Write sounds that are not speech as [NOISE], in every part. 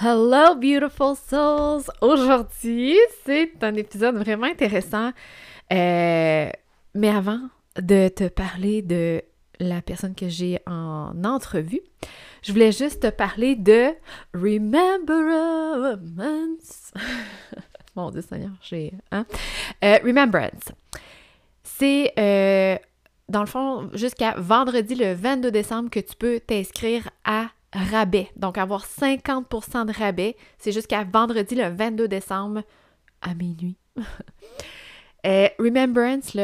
Hello, beautiful souls! Aujourd'hui, c'est un épisode vraiment intéressant. Euh, mais avant de te parler de la personne que j'ai en entrevue, je voulais juste te parler de Remembrance. [LAUGHS] Mon Dieu Seigneur, j'ai... Hein? Euh, Remembrance. C'est, euh, dans le fond, jusqu'à vendredi le 22 décembre que tu peux t'inscrire à rabais. Donc, avoir 50% de rabais, c'est jusqu'à vendredi le 22 décembre à minuit. [LAUGHS] Euh, Remembrance,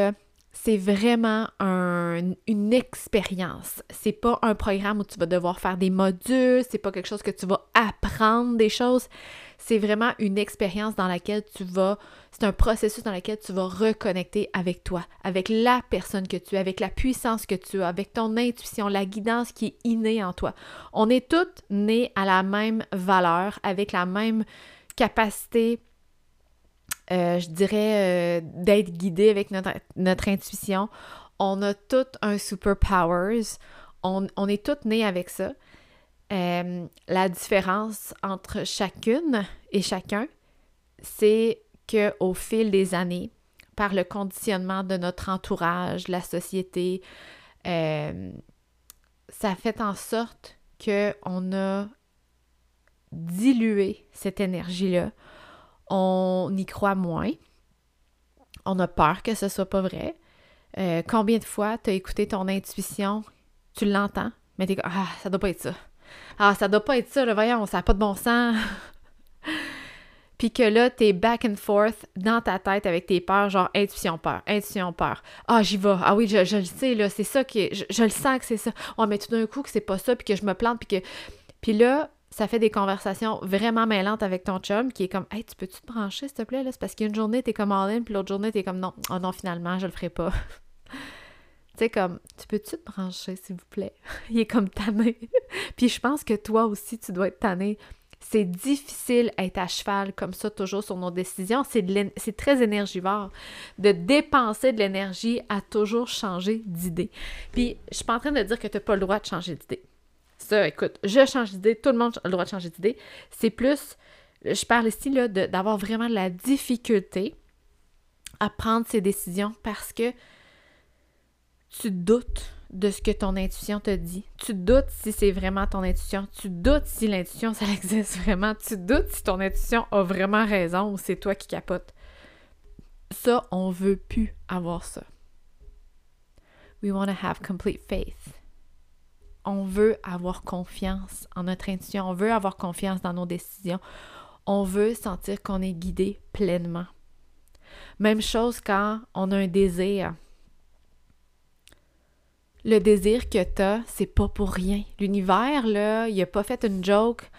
c'est vraiment une expérience. C'est pas un programme où tu vas devoir faire des modules, c'est pas quelque chose que tu vas apprendre des choses. C'est vraiment une expérience dans laquelle tu vas, c'est un processus dans lequel tu vas reconnecter avec toi, avec la personne que tu es, avec la puissance que tu as, avec ton intuition, la guidance qui est innée en toi. On est toutes nées à la même valeur, avec la même capacité euh, je dirais, euh, d'être guidé avec notre, intuition. On a tout un superpowers. On, on est toutes nées avec ça. Euh, la différence entre chacune et chacun, c'est qu'au fil des années, par le conditionnement de notre entourage, la société, ça fait en sorte qu'on a dilué cette énergie-là on y croit moins. On a peur que ce soit pas vrai. Euh, combien de fois tu as écouté ton intuition, tu l'entends, mais t'es comme Ah, ça doit pas être ça. Ah, ça doit pas être ça, le voyons, ça n'a pas de bon sens. Puis que là, t'es back and forth dans ta tête avec tes peurs, genre intuition, peur, intuition, peur. Ah, j'y vais. Ah oui, je, le sais, là, c'est ça qui je, je, le sens que c'est ça. Oh, mais tout d'un coup, que c'est pas ça, puis que je me plante, puis que. Puis là, ça fait des conversations vraiment mêlantes avec ton chum qui est comme Hey, tu peux-tu te brancher, s'il te plaît? Là? C'est parce qu'une journée, t'es comme all in, puis l'autre journée, t'es comme non, oh non, finalement, je le ferai pas. [LAUGHS] tu sais, comme Tu peux-tu te brancher, s'il vous plaît? [LAUGHS] Il est comme tanné. [LAUGHS] puis je pense que toi aussi, tu dois être tanné. C'est difficile être à cheval comme ça, toujours sur nos décisions. C'est très énergivore de dépenser de l'énergie à toujours changer d'idée. Puis, je suis pas en train de dire que tu n'as pas le droit de changer d'idée. Ça, écoute, je change d'idée, tout le monde a le droit de changer d'idée. C'est plus, je parle ici d'avoir vraiment de la difficulté à prendre ces décisions parce que tu doutes de ce que ton intuition te dit. Tu doutes si c'est vraiment ton intuition. Tu doutes si l'intuition, ça [LAUGHS] existe vraiment. Tu doutes si ton intuition a vraiment raison ou c'est toi qui capotes. Ça, on veut plus avoir ça. We want to have complete faith on veut avoir confiance en notre intuition, on veut avoir confiance dans nos décisions, on veut sentir qu'on est guidé pleinement. Même chose quand on a un désir. Le désir que tu as, c'est pas pour rien. L'univers, là, il a pas fait une joke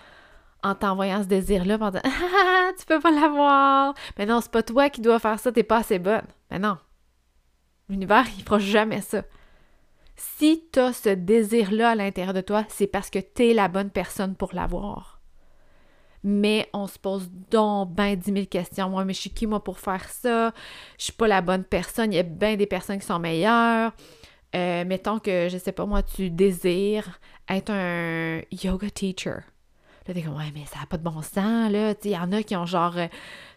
en t'envoyant ce désir-là en disant [LAUGHS] Ah, tu peux pas l'avoir. Mais non, c'est pas toi qui dois faire ça, t'es pas assez bonne. Mais non. L'univers, il fera jamais ça. Si tu as ce désir-là à l'intérieur de toi, c'est parce que tu es la bonne personne pour l'avoir. Mais on se pose donc ben 10 000 questions. Moi, mais je suis qui, moi, pour faire ça? Je suis pas la bonne personne. Il y a bien des personnes qui sont meilleures. Euh, mettons que, je sais pas, moi, tu désires être un yoga teacher. Là, t'es comme, ouais, mais ça n'a pas de bon sens, là. Il y en a qui ont genre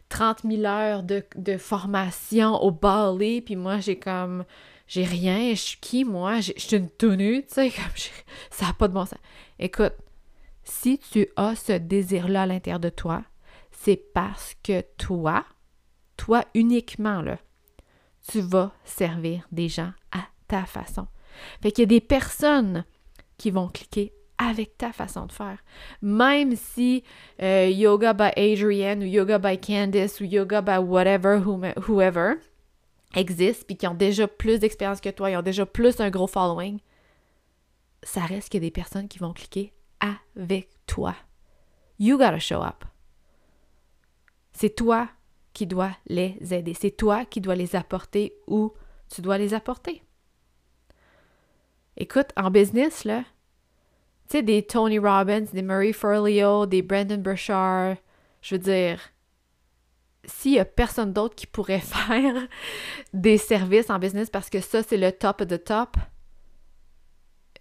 30 euh, 000 heures de, formation au ballet, puis moi, j'ai comme j'ai rien, je suis qui, moi? Je suis une tenue, tu sais, [LAUGHS] ça n'a pas de bon sens. Écoute, si tu as ce désir-là à l'intérieur de toi, c'est parce que toi, toi uniquement, là, tu vas servir des gens ta façon. Fait qu'il y a des personnes qui vont cliquer avec ta façon de faire. Même si euh, Yoga by Adrienne ou Yoga by Candice ou Yoga by whatever, whoever, existent puis qui ont déjà plus d'expérience que toi, ils ont déjà plus un gros following, ça reste qu'il y a des personnes qui vont cliquer avec toi. You gotta show up. C'est toi qui dois les aider. C'est toi qui dois les apporter où tu dois les apporter. Écoute, en business, là, tu sais, des Tony Robbins, des Murray Forleo, des Brandon Burchard, je veux dire, s'il n'y a personne d'autre qui pourrait [LAUGHS] faire des services en business parce que ça, c'est le top de top,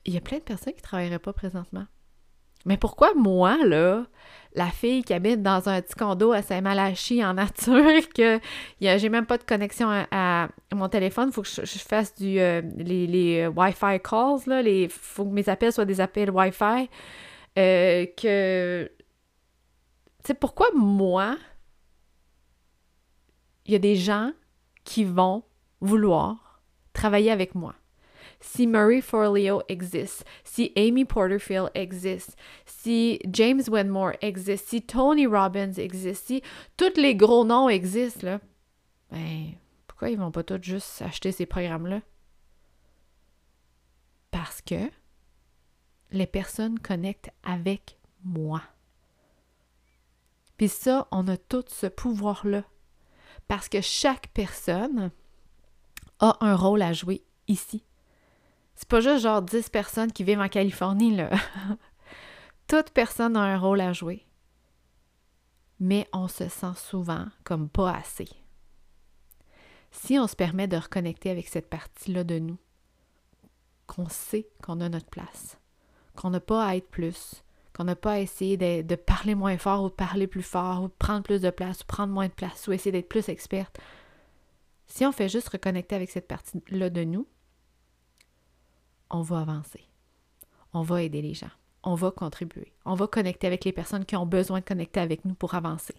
il y a plein de personnes qui ne travailleraient pas présentement. Mais pourquoi moi, là, la fille qui habite dans un petit condo à Saint-Malachie en nature, [LAUGHS] que j'ai même pas de connexion à, mon téléphone, faut que je, fasse du, euh, les, les euh, Wi-Fi calls, là, il faut que mes appels soient des appels Wi-Fi, euh, que... Tu sais, pourquoi moi, il y a des gens qui vont vouloir travailler avec moi? Si Murray Forleo existe, si Amy Porterfield existe, si James Wedmore existe, si Tony Robbins existe, si tous les gros noms existent, là, ben, pourquoi ils vont pas tous juste acheter ces programmes-là? Parce que les personnes connectent avec moi. Puis ça, on a tout ce pouvoir-là. Parce que chaque personne a un rôle à jouer ici. C'est pas juste genre 10 personnes qui vivent en Californie, là. [LAUGHS] Toute personne a un rôle à jouer. Mais on se sent souvent comme pas assez. Si on se permet de reconnecter avec cette partie-là de nous, qu'on sait qu'on a notre place, qu'on n'a pas à être plus, qu'on n'a pas à essayer de, parler moins fort ou de parler plus fort ou de prendre plus de place ou prendre moins de place ou essayer d'être plus experte. Si on fait juste reconnecter avec cette partie-là de nous, on va avancer. On va aider les gens. On va contribuer. On va connecter avec les personnes qui ont besoin de connecter avec nous pour avancer.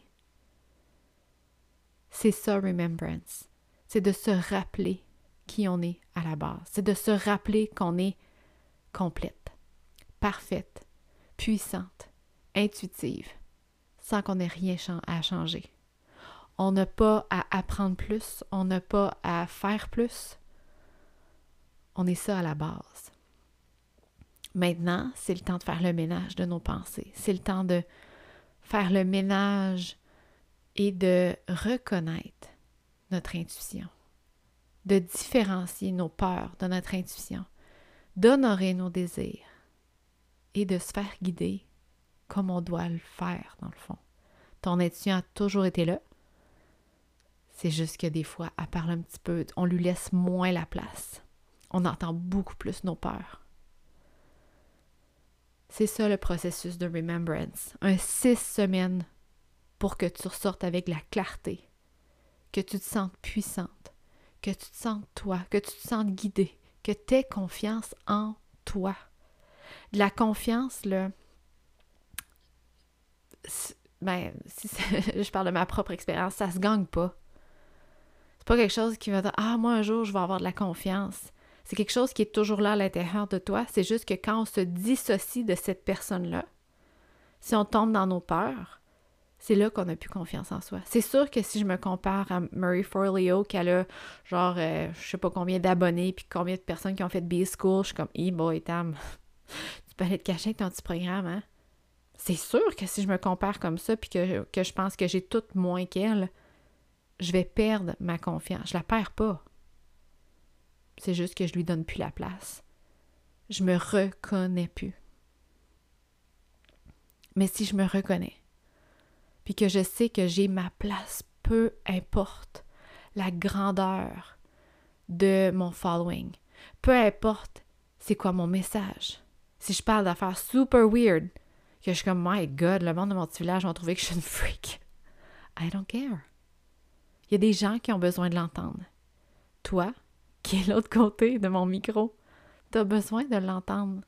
C'est ça, remembrance. C'est de se rappeler qui on est à la base. C'est de se rappeler qu'on est complète, parfaite, puissante, intuitive, sans qu'on ait rien à changer. On n'a pas à apprendre plus, on n'a pas à faire plus, on est ça à la base. Maintenant, c'est le temps de faire le ménage de nos pensées. C'est le temps de faire le ménage et de reconnaître notre intuition, de différencier nos peurs de notre intuition, d'honorer nos désirs et de se faire guider comme on doit le faire dans le fond. Ton intuition a toujours été là. C'est juste que des fois, elle parle un petit peu, on lui laisse moins la place on entend beaucoup plus nos peurs. C'est ça le processus de remembrance. Un six semaines pour que tu ressortes avec la clarté, que tu te sentes puissante, que tu te sentes toi, que tu te sentes guidée, que tu aies confiance en toi. De la confiance, là, ben, [LAUGHS] je parle de ma propre expérience, ça se gagne pas. C'est pas quelque chose qui va dire Ah, moi un jour je vais avoir de la confiance. C'est quelque chose qui est toujours là à l'intérieur de toi. C'est juste que quand on se dissocie de cette personne-là, si on tombe dans nos peurs, c'est là qu'on n'a plus confiance en soi. C'est sûr que si je me compare à Murray Forleo, qui a genre, euh, je sais pas combien d'abonnés, puis combien de personnes qui ont fait B-School, je suis comme, hey boy, Tam, [LAUGHS] tu peux aller te cacher avec ton petit programme, hein? C'est sûr que si je me compare comme ça, puis que, que je pense que j'ai tout moins qu'elle, je vais perdre ma confiance. Je la perds pas. C'est juste que je lui donne plus la place. Je me reconnais plus. Mais si je me reconnais, puis que je sais que j'ai ma place, peu importe la grandeur de mon following, peu importe c'est quoi mon message. Si je parle d'affaires super weird, que je suis comme, my God, le monde de mon petit village va trouver que je suis une freak. I don't care. Il y a des gens qui ont besoin de l'entendre. Toi, qui est l'autre côté de mon micro? Tu as besoin de l'entendre.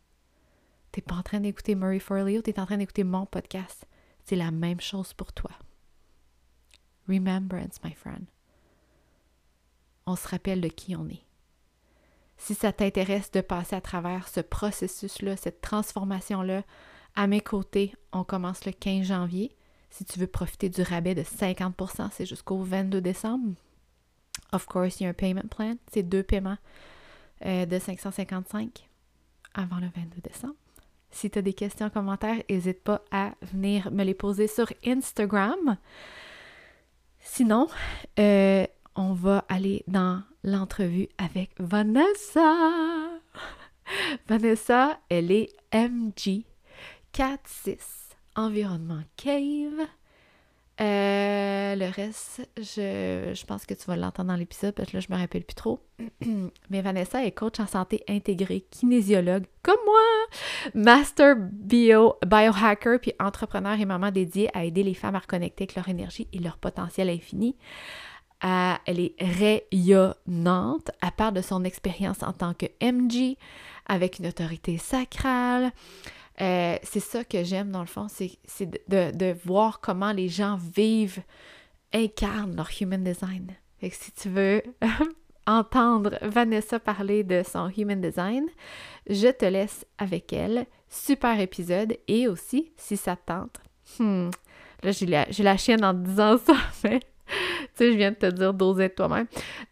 Tu pas en train d'écouter Murray Forleo, tu es en train d'écouter mon podcast. C'est la même chose pour toi. Remembrance, my friend. On se rappelle de qui on est. Si ça t'intéresse de passer à travers ce processus-là, cette transformation-là, à mes côtés, on commence le 15 janvier. Si tu veux profiter du rabais de 50%, c'est jusqu'au 22 décembre. Of course, il y a un payment plan. C'est deux paiements euh, de 555 avant le 22 décembre. Si tu as des questions, commentaires, n'hésite pas à venir me les poser sur Instagram. Sinon, euh, on va aller dans l'entrevue avec Vanessa. [LAUGHS] Vanessa, elle est MG 46 Environnement Cave. Euh, le reste, je, je pense que tu vas l'entendre dans l'épisode parce que là, je me rappelle plus trop. [CLEARS THROAT] Mais Vanessa est coach en santé intégrée, kinésiologue, comme moi, master bio, biohacker, puis entrepreneur et maman dédiée à aider les femmes à reconnecter avec leur énergie et leur potentiel infini. Euh, elle est rayonnante. Elle parle de son expérience en tant que MG, avec une autorité sacrale. Euh, c'est ça que j'aime dans le fond, c'est de, voir comment les gens vivent, incarnent leur human design. Si tu veux [LAUGHS] entendre Vanessa parler de son human design, je te laisse avec elle. Super épisode et aussi, si ça te tente, hmm, là j'ai la, la chienne en disant ça, [LAUGHS] mais tu sais, je viens de te dire d'oser toi-même.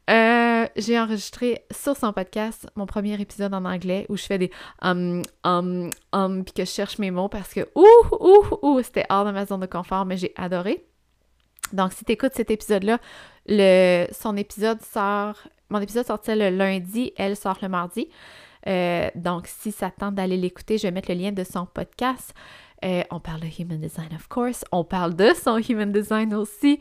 Euh, j'ai enregistré sur son podcast mon premier épisode en anglais où je fais des um, um, um, puis que je cherche mes mots parce que ouh, ouh, ouh, c'était hors de ma zone de confort, mais j'ai adoré. Donc, si tu écoutes cet épisode-là, le, son épisode sort, mon épisode sortait le lundi, elle sort le mardi. Euh, donc, si ça tente d'aller l'écouter, je vais mettre le lien de son podcast. Euh, on parle de Human Design, of course. On parle de son Human Design aussi.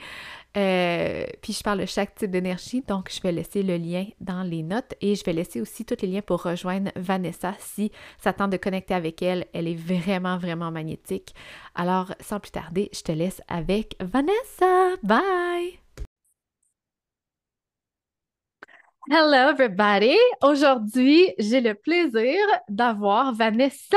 Euh, puis je parle de chaque type d'énergie, donc je vais laisser le lien dans les notes et je vais laisser aussi tous les liens pour rejoindre Vanessa si ça tente de connecter avec elle. Elle est vraiment, vraiment magnétique. Alors, sans plus tarder, je te laisse avec Vanessa. Bye! Hello everybody! Aujourd'hui, j'ai le plaisir d'avoir Vanessa.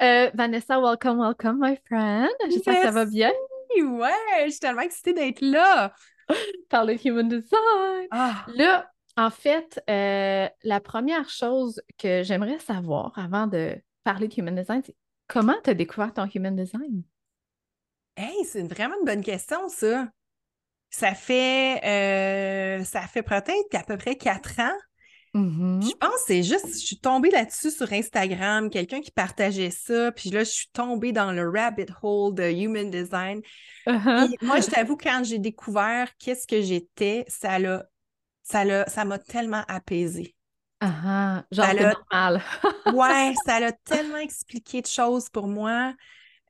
Euh, Vanessa, welcome, welcome, my friend. J'espère que ça va bien. Ouais, je suis tellement excitée d'être là. [LAUGHS] Par le Human Design. Ah. Là, en fait, euh, la première chose que j'aimerais savoir avant de parler de Human Design, c'est comment tu as découvert ton Human Design? Hey, c'est vraiment une bonne question, ça. Ça fait, euh, ça fait peut-être à peu près quatre ans. Mm-hmm. Je pense que c'est juste, je suis tombée là-dessus sur Instagram, quelqu'un qui partageait ça, puis là, je suis tombée dans le rabbit hole de Human Design. Uh-huh. moi, je t'avoue, quand j'ai découvert qu'est-ce que j'étais, ça l'a, ça ça m'a tellement apaisée. Uh-huh. Genre, c'est normal. [LAUGHS] ouais, ça l'a tellement expliqué de choses pour moi.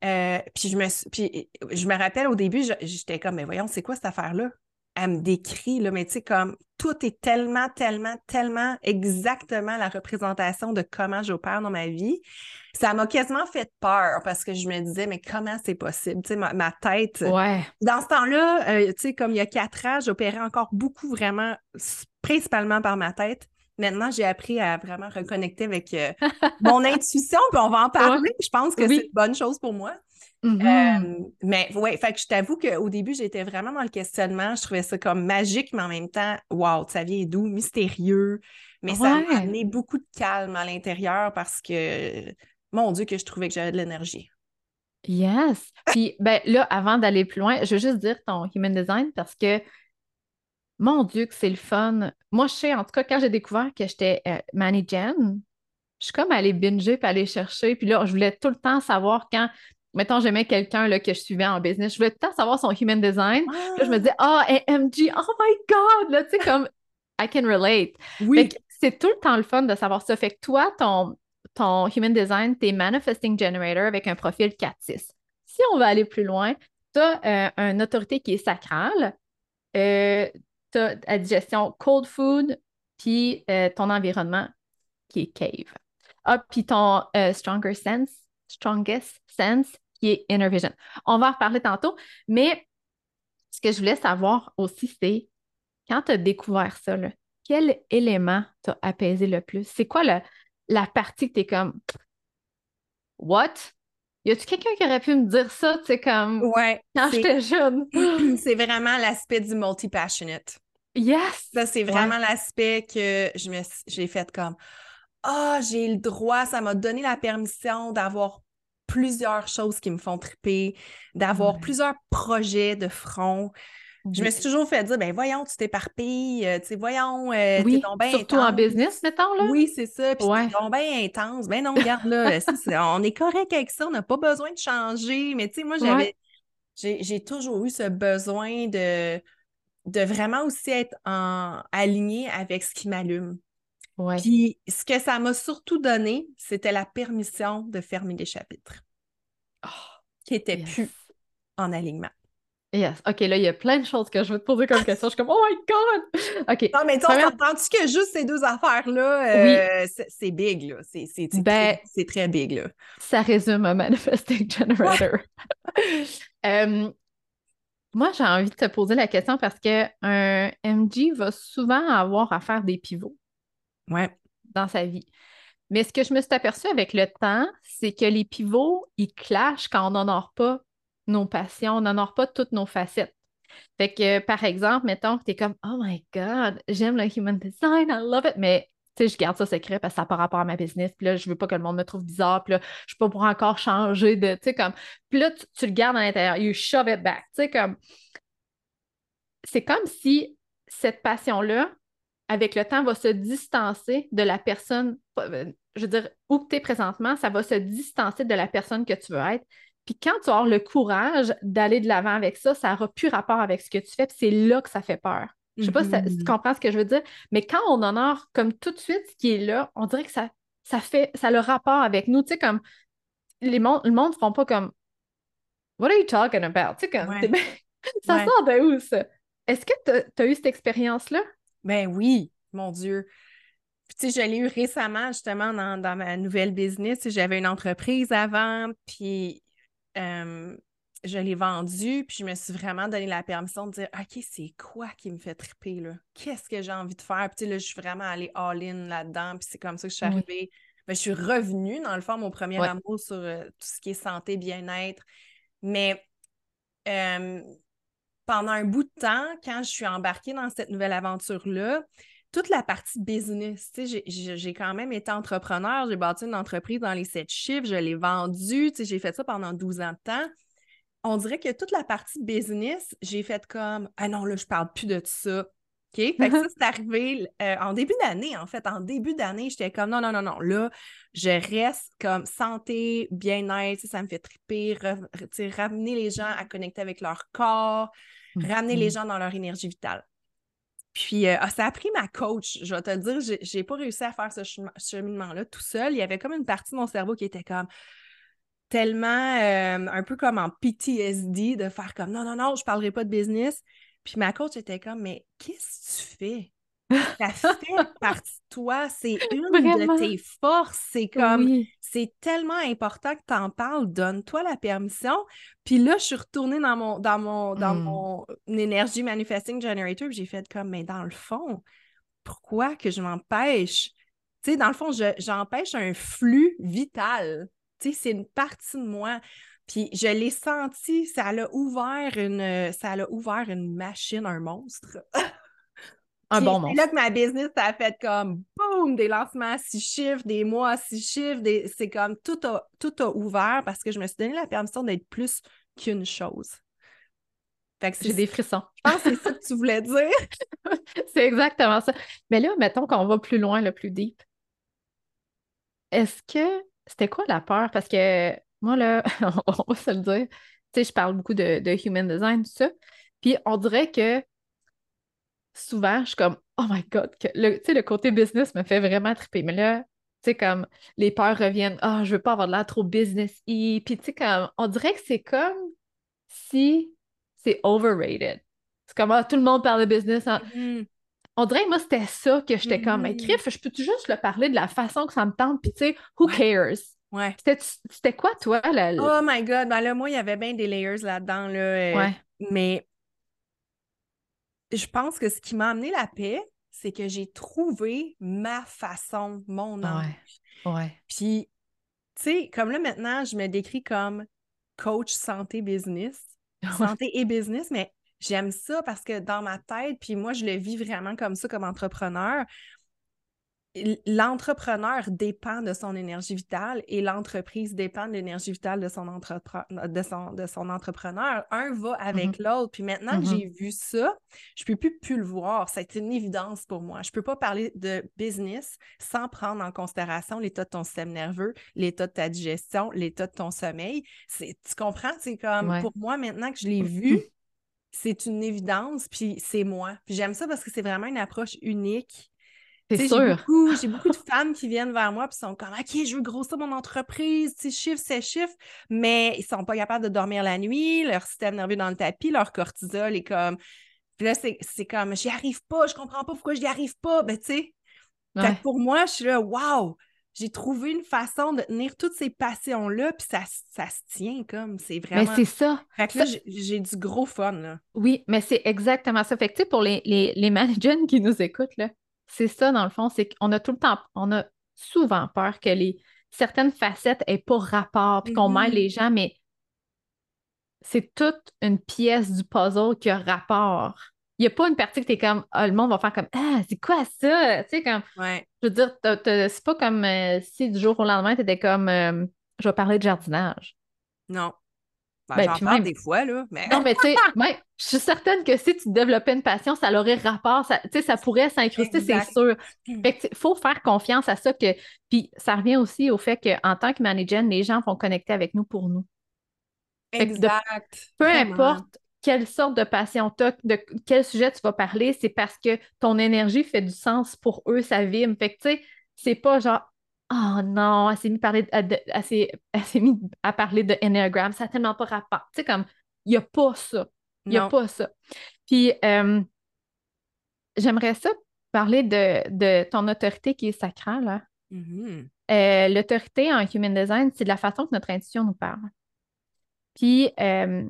Euh, puis, je me, puis je me rappelle au début, j'étais comme, mais voyons, c'est quoi cette affaire-là? Elle me décrit, là, mais tu sais, comme tout est tellement, tellement, tellement exactement la représentation de comment j'opère dans ma vie. Ça m'a quasiment fait peur parce que je me disais, mais comment c'est possible? Tu sais, ma, tête. Ouais. Dans ce temps-là, euh, tu sais, comme il y a quatre ans, j'opérais encore beaucoup vraiment, principalement par ma tête. Maintenant, j'ai appris à vraiment reconnecter avec euh, [LAUGHS] mon intuition, puis on va en parler. Je pense que c'est une bonne chose pour moi. Mm-hmm. Euh, mais ouais, fait que je t'avoue qu'au début, j'étais vraiment dans le questionnement. Je trouvais ça comme magique, mais en même temps, wow, ça vient d'où? Mystérieux. Mais ça m'a amené beaucoup de calme à l'intérieur parce que, mon Dieu, que je trouvais que j'avais de l'énergie. Yes. Puis, ben là, avant d'aller plus loin, je veux juste dire ton human design parce que mon Dieu, que c'est le fun. Moi, je sais, en tout cas, quand j'ai découvert que j'étais euh, Manny Jen, je suis comme allée binger puis aller chercher. Puis là, je voulais tout le temps savoir quand, mettons, j'aimais quelqu'un que je suivais en business, je voulais tout le temps savoir son human design. Là, je me disais, ah, oh, MG, oh my God! Là, tu sais, comme, I can relate. Oui. c'est tout le temps le fun de savoir ça. Fait que toi, ton, ton human design, t'es manifesting generator avec un profil 4-6. Si on va aller plus loin, tu as euh, une autorité qui est sacrale. Euh, la digestion cold food, puis euh, ton environnement qui est cave. Ah, puis ton euh, stronger sense, strongest sense qui est inner vision. On va en reparler tantôt, mais ce que je voulais savoir aussi, c'est quand tu as découvert ça, quel élément t'a apaisé le plus? C'est quoi la partie que tu es comme What? Y a-tu quelqu'un qui aurait pu me dire ça, tu sais, comme ouais, quand j'étais jeune? [CLEARS THROAT] c'est vraiment l'aspect du multi-passionate. Yes! Ça, c'est vraiment l'aspect que je me, j'ai fait comme Ah, j'ai le droit, ça m'a donné la permission d'avoir plusieurs choses qui me font triper, d'avoir plusieurs projets de front. Je me suis toujours fait dire, ben voyons, tu t'éparpilles, euh, tu sais, voyons, euh, oui, bien surtout en business, mettons, là. Oui, c'est ça, puis ouais. t'es bien intense. Ben non, regarde, là, on est correct avec ça, on n'a pas besoin de changer, mais tu sais, moi, j'avais, j'ai toujours eu ce besoin de, de vraiment aussi être en, aligné avec ce qui m'allume. Ouais. Puis ce que ça m'a surtout donné, c'était la permission de fermer les chapitres oh, qui n'étaient plus en alignement. Yes. OK, là, il y a plein de choses que je veux te poser comme [LAUGHS] question. Je suis comme, oh my God! OK. Non, mais tu Première- entends-tu que juste ces deux affaires-là, euh, c'est- c'est big, là. C'est Ben- très, très big, là. Ça résume un manifesting generator. [LAUGHS] Euh, moi, j'ai envie de te poser la question parce que un MG va souvent avoir à faire des pivots Ouais. dans sa vie. Mais ce que je me suis aperçue avec le temps, c'est que les pivots, ils clashent quand on n'honore pas nos passions, on n'honore pas toutes nos facettes. Fait que, par exemple, mettons que tu es comme Oh my God, j'aime le human design, I love it, mais tu sais, je garde ça secret parce que ça n'a pas rapport à ma business, puis là, je veux pas que le monde me trouve bizarre, puis là, je peux pas pour encore changer de, tu sais, comme, puis là, tu, le gardes à l'intérieur, you shove it back, tu sais, comme, c'est comme si cette passion-là, avec le temps, va se distancer de la personne, je veux dire, où tu es présentement, ça va se distancer de la personne que tu veux être. Puis quand tu as le courage d'aller de l'avant avec ça, ça n'aura plus rapport avec ce que tu fais, puis c'est là que ça fait peur. Je sais pas si, tu Mhm. comprends ce que je veux dire, mais quand on honore comme tout de suite ce qui est là, on dirait que ça, ça fait, ça a le rapport avec nous. Tu sais, comme les mon- le monde ne feront pas comme What are you talking about? Tu sais, comme Ouais. [LAUGHS] ça Ouais. sort de où ça? Est-ce que tu as eu cette expérience-là? Ben oui, mon Dieu. Puis, tu sais, je l'ai eu récemment, justement, dans, dans ma nouvelle business. J'avais une entreprise avant, puis euh, je l'ai vendue, puis je me suis vraiment donné la permission de dire OK, c'est quoi qui me fait triper, là? Qu'est-ce que j'ai envie de faire? Puis, là, je suis vraiment allée all-in là-dedans, puis c'est comme ça que je suis Oui. arrivée. Ben, je suis revenue, dans le fond, mon premier Ouais. amour sur euh, tout ce qui est santé, bien-être. Mais euh, pendant un bout de temps, quand je suis embarquée dans cette nouvelle aventure-là, toute la partie business, tu sais, j'ai- quand même été entrepreneur, j'ai bâti une entreprise dans les sept chiffres, je l'ai vendue, tu sais, j'ai fait ça pendant 12 ans de temps. On dirait que toute la partie business, j'ai fait comme Ah non, là, je parle plus de ça. OK? Fait que ça, c'est arrivé euh, en début d'année, en fait. En début d'année, j'étais comme non, non, non, non. Là, je reste comme santé, bien-être, sais, ça me fait triper, re- ramener les gens à connecter avec leur corps, ramener les Mhm. gens dans leur énergie vitale. Puis, euh, ah, ça a pris ma coach. Je vais te le dire, j'ai- j'ai pas réussi à faire ce chemin- cheminement-là tout seul. Il y avait comme une partie de mon cerveau qui était comme tellement euh, un peu comme en PTSD de faire comme non, non, non, je parlerai pas de business. Puis ma coach était comme, mais qu'est-ce que tu fais? Ça fait [LAUGHS] partie de toi, c'est une Vraiment? de tes forces. C'est comme, Oui. c'est tellement important que tu en parles, donne-toi la permission. Puis là, je suis retournée dans mon, dans mon, dans Mm. mon énergie manifesting generator, j'ai fait comme, mais dans le fond, pourquoi que je m'empêche? Tu sais, dans le fond, je- j'empêche un flux vital. Tu sais, c'est une partie de moi. Puis je l'ai senti, ça l'a ouvert une, ça l'a ouvert une machine, un monstre. [LAUGHS] Un bon C'est monstre. là que ma business, ça a fait comme boum, des lancements à six chiffres, des mois à six chiffres. des- C'est comme tout a, tout a ouvert parce que je me suis donné la permission d'être plus qu'une chose. Fait que c'est- J'ai des frissons. Je pense que c'est ça que tu voulais dire. [LAUGHS] C'est exactement ça. Mais là, mettons qu'on va plus loin, le plus deep. Est-ce que c'était quoi la peur? Parce que moi, là, [LAUGHS] on va se le dire, tu sais, je parle beaucoup de, human design, tout ça. Puis on dirait que souvent, je suis comme, oh my God, que le, tu sais, le côté business me fait vraiment triper. Mais là, tu sais, comme les peurs reviennent, ah, je veux pas avoir de l'air trop business-y. Puis tu sais, comme, on dirait que c'est comme si c'est overrated. C'est comme, ah, tout le monde parle de business. hein. On dirait que moi, c'était ça que j'étais comme, mais Mhm. Criff, je peux-tu juste le parler de la façon que ça me tente? Puis, tu sais, who cares? Ouais. C'était, c'était quoi, toi? La... Oh my God. Ben là, moi, il y avait bien des layers là-dedans. Là, euh, ouais. Mais je pense que ce qui m'a amené la paix, c'est que j'ai trouvé ma façon, mon angle. Ouais. Ouais. Puis, tu sais, comme là maintenant, je me décris comme coach santé business, [LAUGHS] santé et business, mais j'aime ça parce que dans ma tête, puis moi, je le vis vraiment comme ça, comme entrepreneur. L'entrepreneur dépend de son énergie vitale et l'entreprise dépend de l'énergie vitale de son, de son, de son entrepreneur. Un va avec l'autre. Puis maintenant que Mhm. j'ai vu ça, je peux plus, plus le voir. C'est une évidence pour moi. Je peux pas parler de business sans prendre en considération l'état de ton système nerveux, l'état de ta digestion, l'état de ton sommeil. Tu comprends? C'est comme, Ouais. pour moi, maintenant que je l'ai vu, c'est une évidence, puis c'est moi. Puis j'aime ça parce que c'est vraiment une approche unique. C'est sûr. J'ai beaucoup, j'ai beaucoup de [LAUGHS] femmes qui viennent vers moi et sont comme OK, je veux grossir mon entreprise, ces chiffres, ces chiffres, mais ils sont pas capables de dormir la nuit, leur système nerveux dans le tapis, leur cortisol est comme. Puis là, c'est c'est comme j'y arrive pas, je comprends pas pourquoi j'y arrive pas. Ben, tu sais, Ouais. pour moi, je suis là, waouh, j'ai trouvé une façon de tenir toutes ces passions-là, puis ça, ça se tient comme, c'est Mais vraiment. c'est ça. Fait que là, ça- j'ai- du gros fun, là. Oui, mais c'est exactement ça. Fait que, tu sais, pour les, les, les managers qui nous écoutent, là, c'est ça, dans le fond, c'est qu'on a tout le temps, on a souvent peur que les certaines facettes aient pas rapport, puis qu'on Mhm. mêle les gens, mais c'est toute une pièce du puzzle qui a rapport. Il n'y a pas une partie que tu es comme, ah, le monde va faire comme, ah, c'est quoi ça? Tu sais, comme, Ouais. Je veux dire, c'est pas comme euh, si du jour au lendemain, tu étais comme, euh, je vais parler de jardinage. Non. Ben, Ben, j'en parle même- des fois, là, mais. Non, mais tu sais, [LAUGHS] je suis certaine que si tu développais une passion, ça aurait rapport, ça, tu sais, ça pourrait s'incruster, c'est sûr. Que, il faut faire confiance à ça que. Puis ça revient aussi au fait qu'en tant que manager, les gens vont connecter avec nous pour nous. De- Exact. Peu Vraiment. importe quelle sorte de passion tu as, de quel sujet tu vas parler, c'est parce que ton énergie fait du sens pour eux, ça vibre. Fait que, tu sais, c'est pas genre, oh non, elle s'est mis, parler de- de- elle s'est- [LAUGHS] elle s'est mis à parler de Enneagram, ça n'a tellement pas rapport. Tu sais, comme, il n'y a pas ça. Il n'y a pas ça. Puis, euh, j'aimerais ça parler de, de ton autorité qui est sacrale. hein. Mhm. Euh, L'autorité en human design, c'est de la façon que notre intuition nous parle. Puis, euh,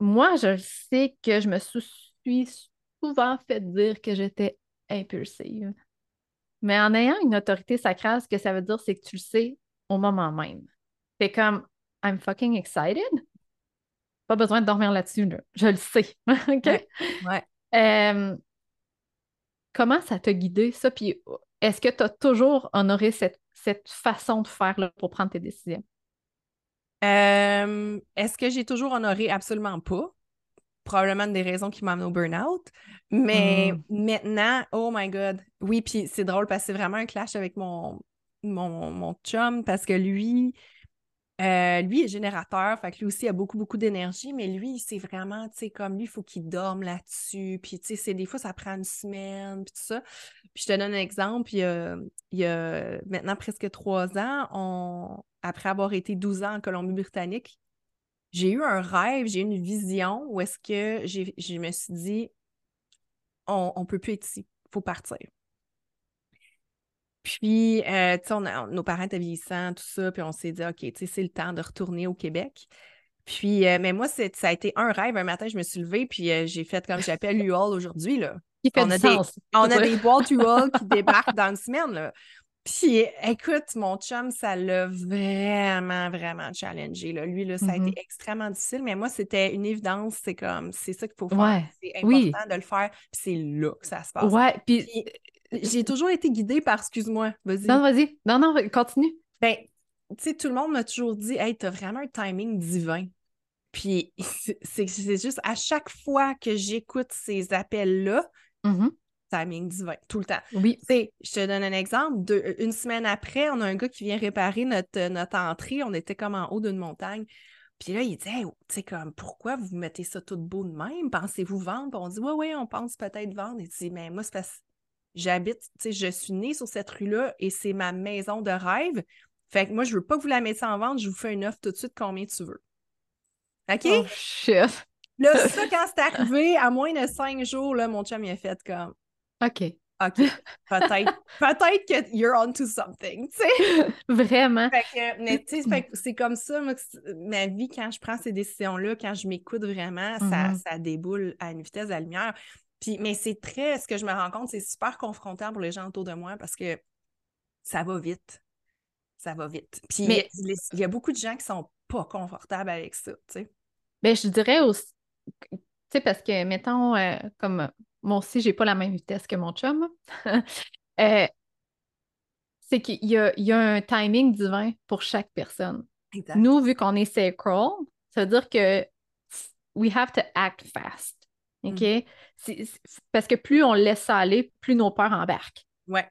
moi, je sais que je me suis souvent fait dire que j'étais impulsive. Mais en ayant une autorité sacrale, ce que ça veut dire, c'est que tu le sais au moment même. C'est comme, I'm fucking excited. Pas besoin de dormir là-dessus, là. Je le sais. [LAUGHS] OK? Ouais. Ouais. Euh, comment ça t'a guidé, ça? Puis est-ce que tu as toujours honoré cette, cette façon de faire là, pour prendre tes décisions? Euh, Est-ce que j'ai toujours honoré? Absolument pas. Probablement une des raisons qui m'amènent au burn-out. Mais Mm. maintenant, oh my God. Oui, puis c'est drôle parce que c'est vraiment un clash avec mon, mon, mon chum parce que lui, euh, lui est générateur, fait que lui aussi a beaucoup, beaucoup d'énergie, mais lui, c'est vraiment, tu sais, comme lui, il faut qu'il dorme là-dessus. Puis, tu sais, c'est des fois, ça prend une semaine, puis tout ça. Puis, je te donne un exemple. Il y a, il y a maintenant presque trois ans, on, après avoir été 12 ans en Colombie-Britannique, j'ai eu un rêve, j'ai eu une vision où est-ce que j'ai- je me suis dit, on ne peut plus être ici, il faut partir. Puis, euh, tu sais, nos parents étaient vieillissants, tout ça, puis on s'est dit, OK, tu sais, c'est le temps de retourner au Québec. Puis, euh, mais moi, ça a été un rêve. Un matin, je me suis levée, puis euh, j'ai fait comme j'appelle U-Haul aujourd'hui, là. [LAUGHS] Fait On a des-. On a des boîtes U-Haul qui [LAUGHS] débarquent dans une semaine, là. Puis, écoute, mon chum, ça l'a vraiment, vraiment challengé, là. Lui, là, ça a été extrêmement difficile, mais moi, c'était une évidence. C'est comme, c'est ça qu'il faut faire. Ouais, C'est important oui. de le faire, puis c'est là que ça se passe. Ouais, puis... Puis, j'ai [LAUGHS] toujours été guidée par, excuse-moi, vas-y. Non, vas-y. Non, non, continue. Ben, tu sais, tout le monde m'a toujours dit, hey, t'as vraiment un timing divin. Puis, [LAUGHS] c'est juste à chaque fois que j'écoute ces appels-là, Mhm. Timing divin, tout le temps. Oui. Je te donne un exemple. Deux- une semaine après, on a un gars qui vient réparer notre, notre entrée. On était comme en haut d'une montagne. Puis là, il dit, Hey, tu sais, comme, pourquoi vous mettez ça tout beau de même? Pensez-vous vendre? Puis on dit, oui, oui, on pense peut-être vendre. Il dit, mais moi, c'est parce que j'habite, tu sais, je suis née sur cette rue-là et c'est ma maison de rêve. Fait que moi, je veux pas que vous la mettiez en vente. Je vous fais une offre tout de suite, combien tu veux. OK? Oh, shit. Là, [LAUGHS] ça, quand c'est arrivé, à moins de cinq jours, là, mon chum, il a fait comme, OK. OK, peut-être, [LAUGHS] peut-être que you're onto something, tu sais. Vraiment. Fait que, mais tu sais, c'est comme ça, moi, ma vie, quand je prends ces décisions-là, quand je m'écoute vraiment, ça, Mhm. ça déboule à une vitesse de la lumière. Puis, mais c'est très, ce que je me rends compte, c'est super confrontant pour les gens autour de moi parce que ça va vite. Ça va vite. Puis, Mais- il y a- beaucoup de gens qui sont pas confortables avec ça, tu sais. Ben, je dirais aussi, tu sais, parce que, mettons, euh, comme moi aussi, j'ai pas la même vitesse que mon chum, [LAUGHS] euh, c'est qu'il y a, il y a un timing divin pour chaque personne. Exact. Nous, vu qu'on est sacral, ça veut dire que we have to act fast. OK? Mm. Parce que plus on laisse ça aller, plus nos peurs embarquent. Ouais.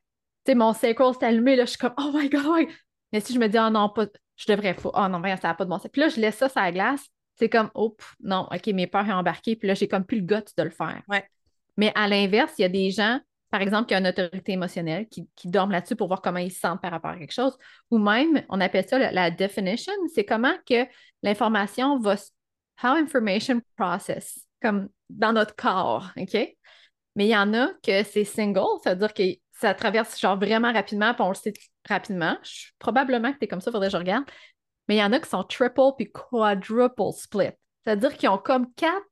Tu sais, mon sacral s'est allumé, là, je suis comme, oh my God. Mais si je me dis, oh non, pas, je devrais pas, oh non, mais ça n'a pas de bon sens. Puis là, je laisse ça sur la glace, c'est comme, oh, pff, non, OK, mes peurs ont embarqué, puis là, j'ai comme plus le goût de le faire. Ouais. Mais à l'inverse, il y a des gens par exemple, qui a une autorité émotionnelle, qui, dorment là-dessus pour voir comment ils se sentent par rapport à quelque chose. Ou même, on appelle ça la, definition, c'est comment que l'information va, how information process, comme dans notre corps, OK? Mais il y en a que c'est single, c'est-à-dire que ça traverse genre vraiment rapidement, puis on le sait rapidement. Probablement que tu es comme ça, faudrait que je regarde. Mais il y en a qui sont triple puis quadruple split. C'est-à-dire qu'ils ont comme quatre,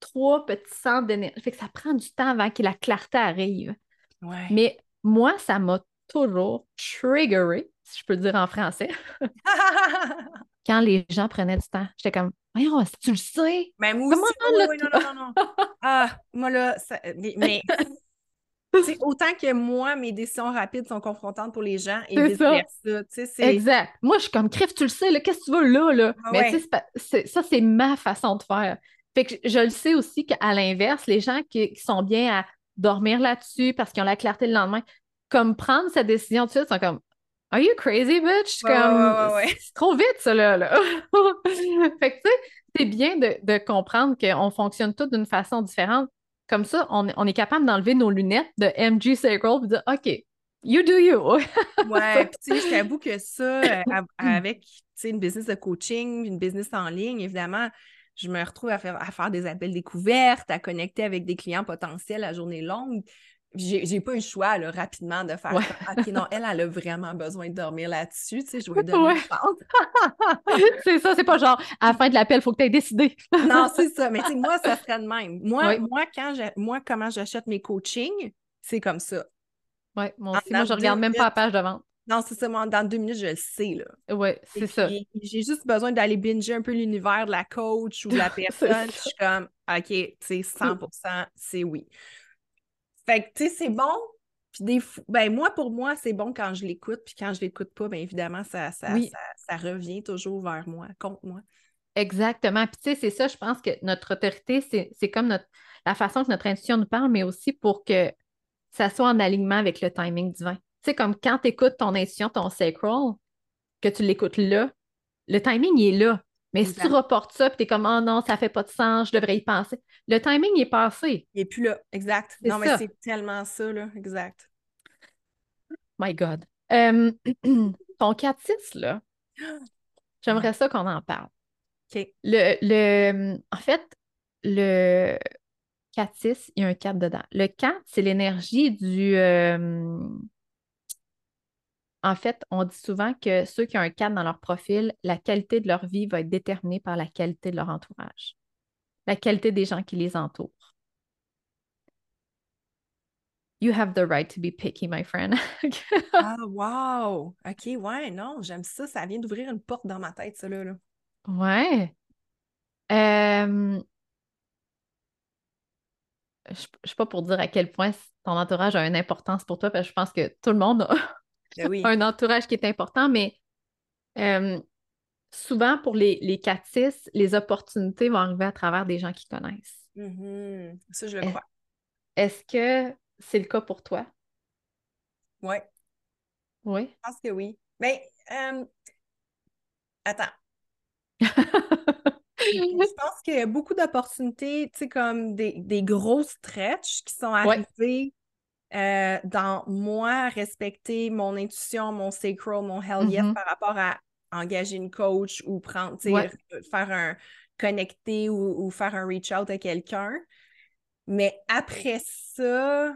trois petits centres d'énergie. Fait que ça prend du temps avant que la clarté arrive. Ouais. Mais moi, ça m'a toujours triggeré, si je peux le dire en français, [LAUGHS] quand les gens prenaient du temps. J'étais comme, voyons, si tu le sais? Mais moi aussi, oui, non, non, non, non. [LAUGHS] Ah, moi là, ça- mais, [LAUGHS] autant que moi, mes décisions rapides sont confrontantes pour les gens et vice-versa. Exact. Moi, je suis comme, crève, tu le sais, qu'est-ce que tu veux là, là? Ah Mais ouais. ça, c'est ma façon de faire. Fait que je le sais aussi qu'à l'inverse, les gens qui, qui sont bien à dormir là-dessus parce qu'ils ont la clarté le lendemain, comme prendre cette décision tout de suite, sont comme, Are you crazy, bitch? Ouais, comme, ouais, ouais, ouais. c'est trop vite, ça, là. là. [LAUGHS] fait que, tu sais, c'est bien de, de comprendre qu'on fonctionne tous d'une façon différente. Comme ça, on, on est capable d'enlever nos lunettes de MG Sacral et de dire, OK, you do you. [LAUGHS] Ouais, puis tu sais, je t'avoue que ça, [CLEARS THROAT] euh, av- avec une business de coaching, une business en ligne, évidemment, je me retrouve à faire, à faire des appels découvertes, à connecter avec des clients potentiels à journée longue. J'ai j'ai pas eu le choix là, rapidement de faire Ouais. OK, non, elle, elle a vraiment besoin de dormir là-dessus. Tu sais, je lui [LAUGHS] donner Ouais. [LAUGHS] c'est ça, c'est pas genre, à la fin de l'appel, il faut que tu aies décidé. [LAUGHS] Non, c'est ça. Mais tu sais, moi, ça serait de même. Moi, Oui. moi, quand j'ai- moi comment j'achète mes coachings, c'est comme ça. Ouais, moi aussi. Moi, je regarde même pas la page de vente. Non, c'est ça. Moi, dans deux minutes, je le sais, là. Ouais, c'est ça. J'ai juste besoin d'aller binger un peu l'univers de la coach ou de la [LAUGHS] personne. Je suis comme, OK, tu sais, 100% c'est oui. Fait que, tu sais, c'est bon. Puis des ben moi, pour moi, c'est bon quand je l'écoute. Puis quand je l'écoute pas, bien évidemment, ça, ça, Oui. ça, ça revient toujours vers moi, contre moi. Exactement. Puis tu sais, c'est ça, je pense que notre autorité, c'est c'est comme notre, la façon que notre intuition nous parle, mais aussi pour que ça soit en alignement avec le timing divin. Tu sais, comme quand tu écoutes ton intuition, ton sacral, que tu l'écoutes là, le timing il est là. Mais si tu reportes ça, puis tu es comme, oh non, ça fait pas de sens, je devrais y penser. Le timing il est passé. Il est plus là. Exact. Non, mais c'est tellement ça, là. Exact. My God. Euh, [CLEARS THROAT] ton 4-6, là, [GASPS] j'aimerais ça qu'on en parle. OK. Le, le, en fait, le 4-6, il y a un 4 dedans. Le 4, c'est l'énergie du. euh, En fait, on dit souvent que ceux qui ont un 4 dans leur profil, la qualité de leur vie va être déterminée par la qualité de leur entourage, la qualité des gens qui les entourent. You have the right to be picky, my friend. [LAUGHS] Ah, wow! OK, ouais, non, j'aime ça. Ça vient d'ouvrir une porte dans ma tête, ça, là. là. Ouais. Euh, Je ne suis pas pour dire à quel point ton entourage a une importance pour toi, parce que je pense que tout le monde a Ben oui. un entourage qui est important, mais euh, souvent pour les, les 4-6, les opportunités vont arriver à travers des gens qui connaissent. Mhm. Ça, je le crois. Est-ce que c'est le cas pour toi? Ouais. Oui. Je pense que oui. Mais, euh, attends. Je pense qu'il y a beaucoup d'opportunités, tu sais, comme des, des gros stretches qui sont Ouais. Euh, dans moi, respecter mon intuition, mon sacral, mon hell yes Mhm. par rapport à engager une coach ou prendre, Ouais. f- faire un connecter ou, ou faire un reach out à quelqu'un. Mais après ça,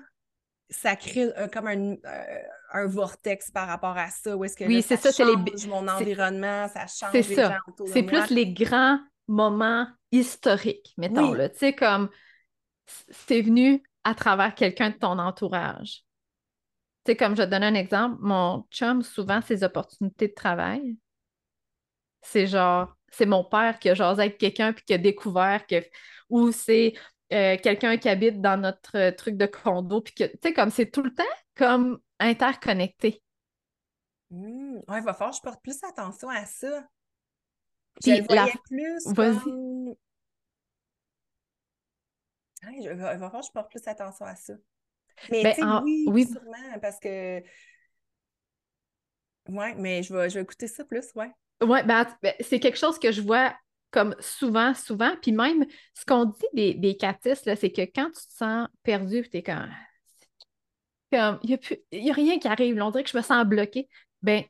ça crée euh, comme un, euh, un vortex par rapport à ça, où est-ce que Oui, là, c'est ça, c'est les- change mon environnement, ça change C'est les ça. gens autour de C'est plus les grands moments historiques, mettons, Oui. Tu sais, comme c'est venu à travers quelqu'un de ton entourage. Tu sais, comme je te donne un exemple, mon chum, souvent, ses opportunités de travail, c'est genre, c'est mon père qui a jasé avec quelqu'un puis qui a découvert que, ou c'est euh, quelqu'un qui habite dans notre euh, truc de condo puis que, tu sais, comme c'est tout le temps comme interconnecté. Hmm, ouais, il va falloir que je porte plus attention à ça. Puis la- plus comme... Ouais, je- il va, falloir que je porte plus attention à ça. Mais Ben, tu en- oui, oui. sûrement, parce que... Ouais, mais je vais, je vais écouter ça plus, ouais. Ouais, ben, ben, c'est quelque chose que je vois comme souvent, souvent. Puis même, ce qu'on dit des, des catistes, c'est que quand tu te sens perdu, puis t'es comme. Comme, il n'y a, a rien qui arrive. on dirait que je me sens bloquée. Ben,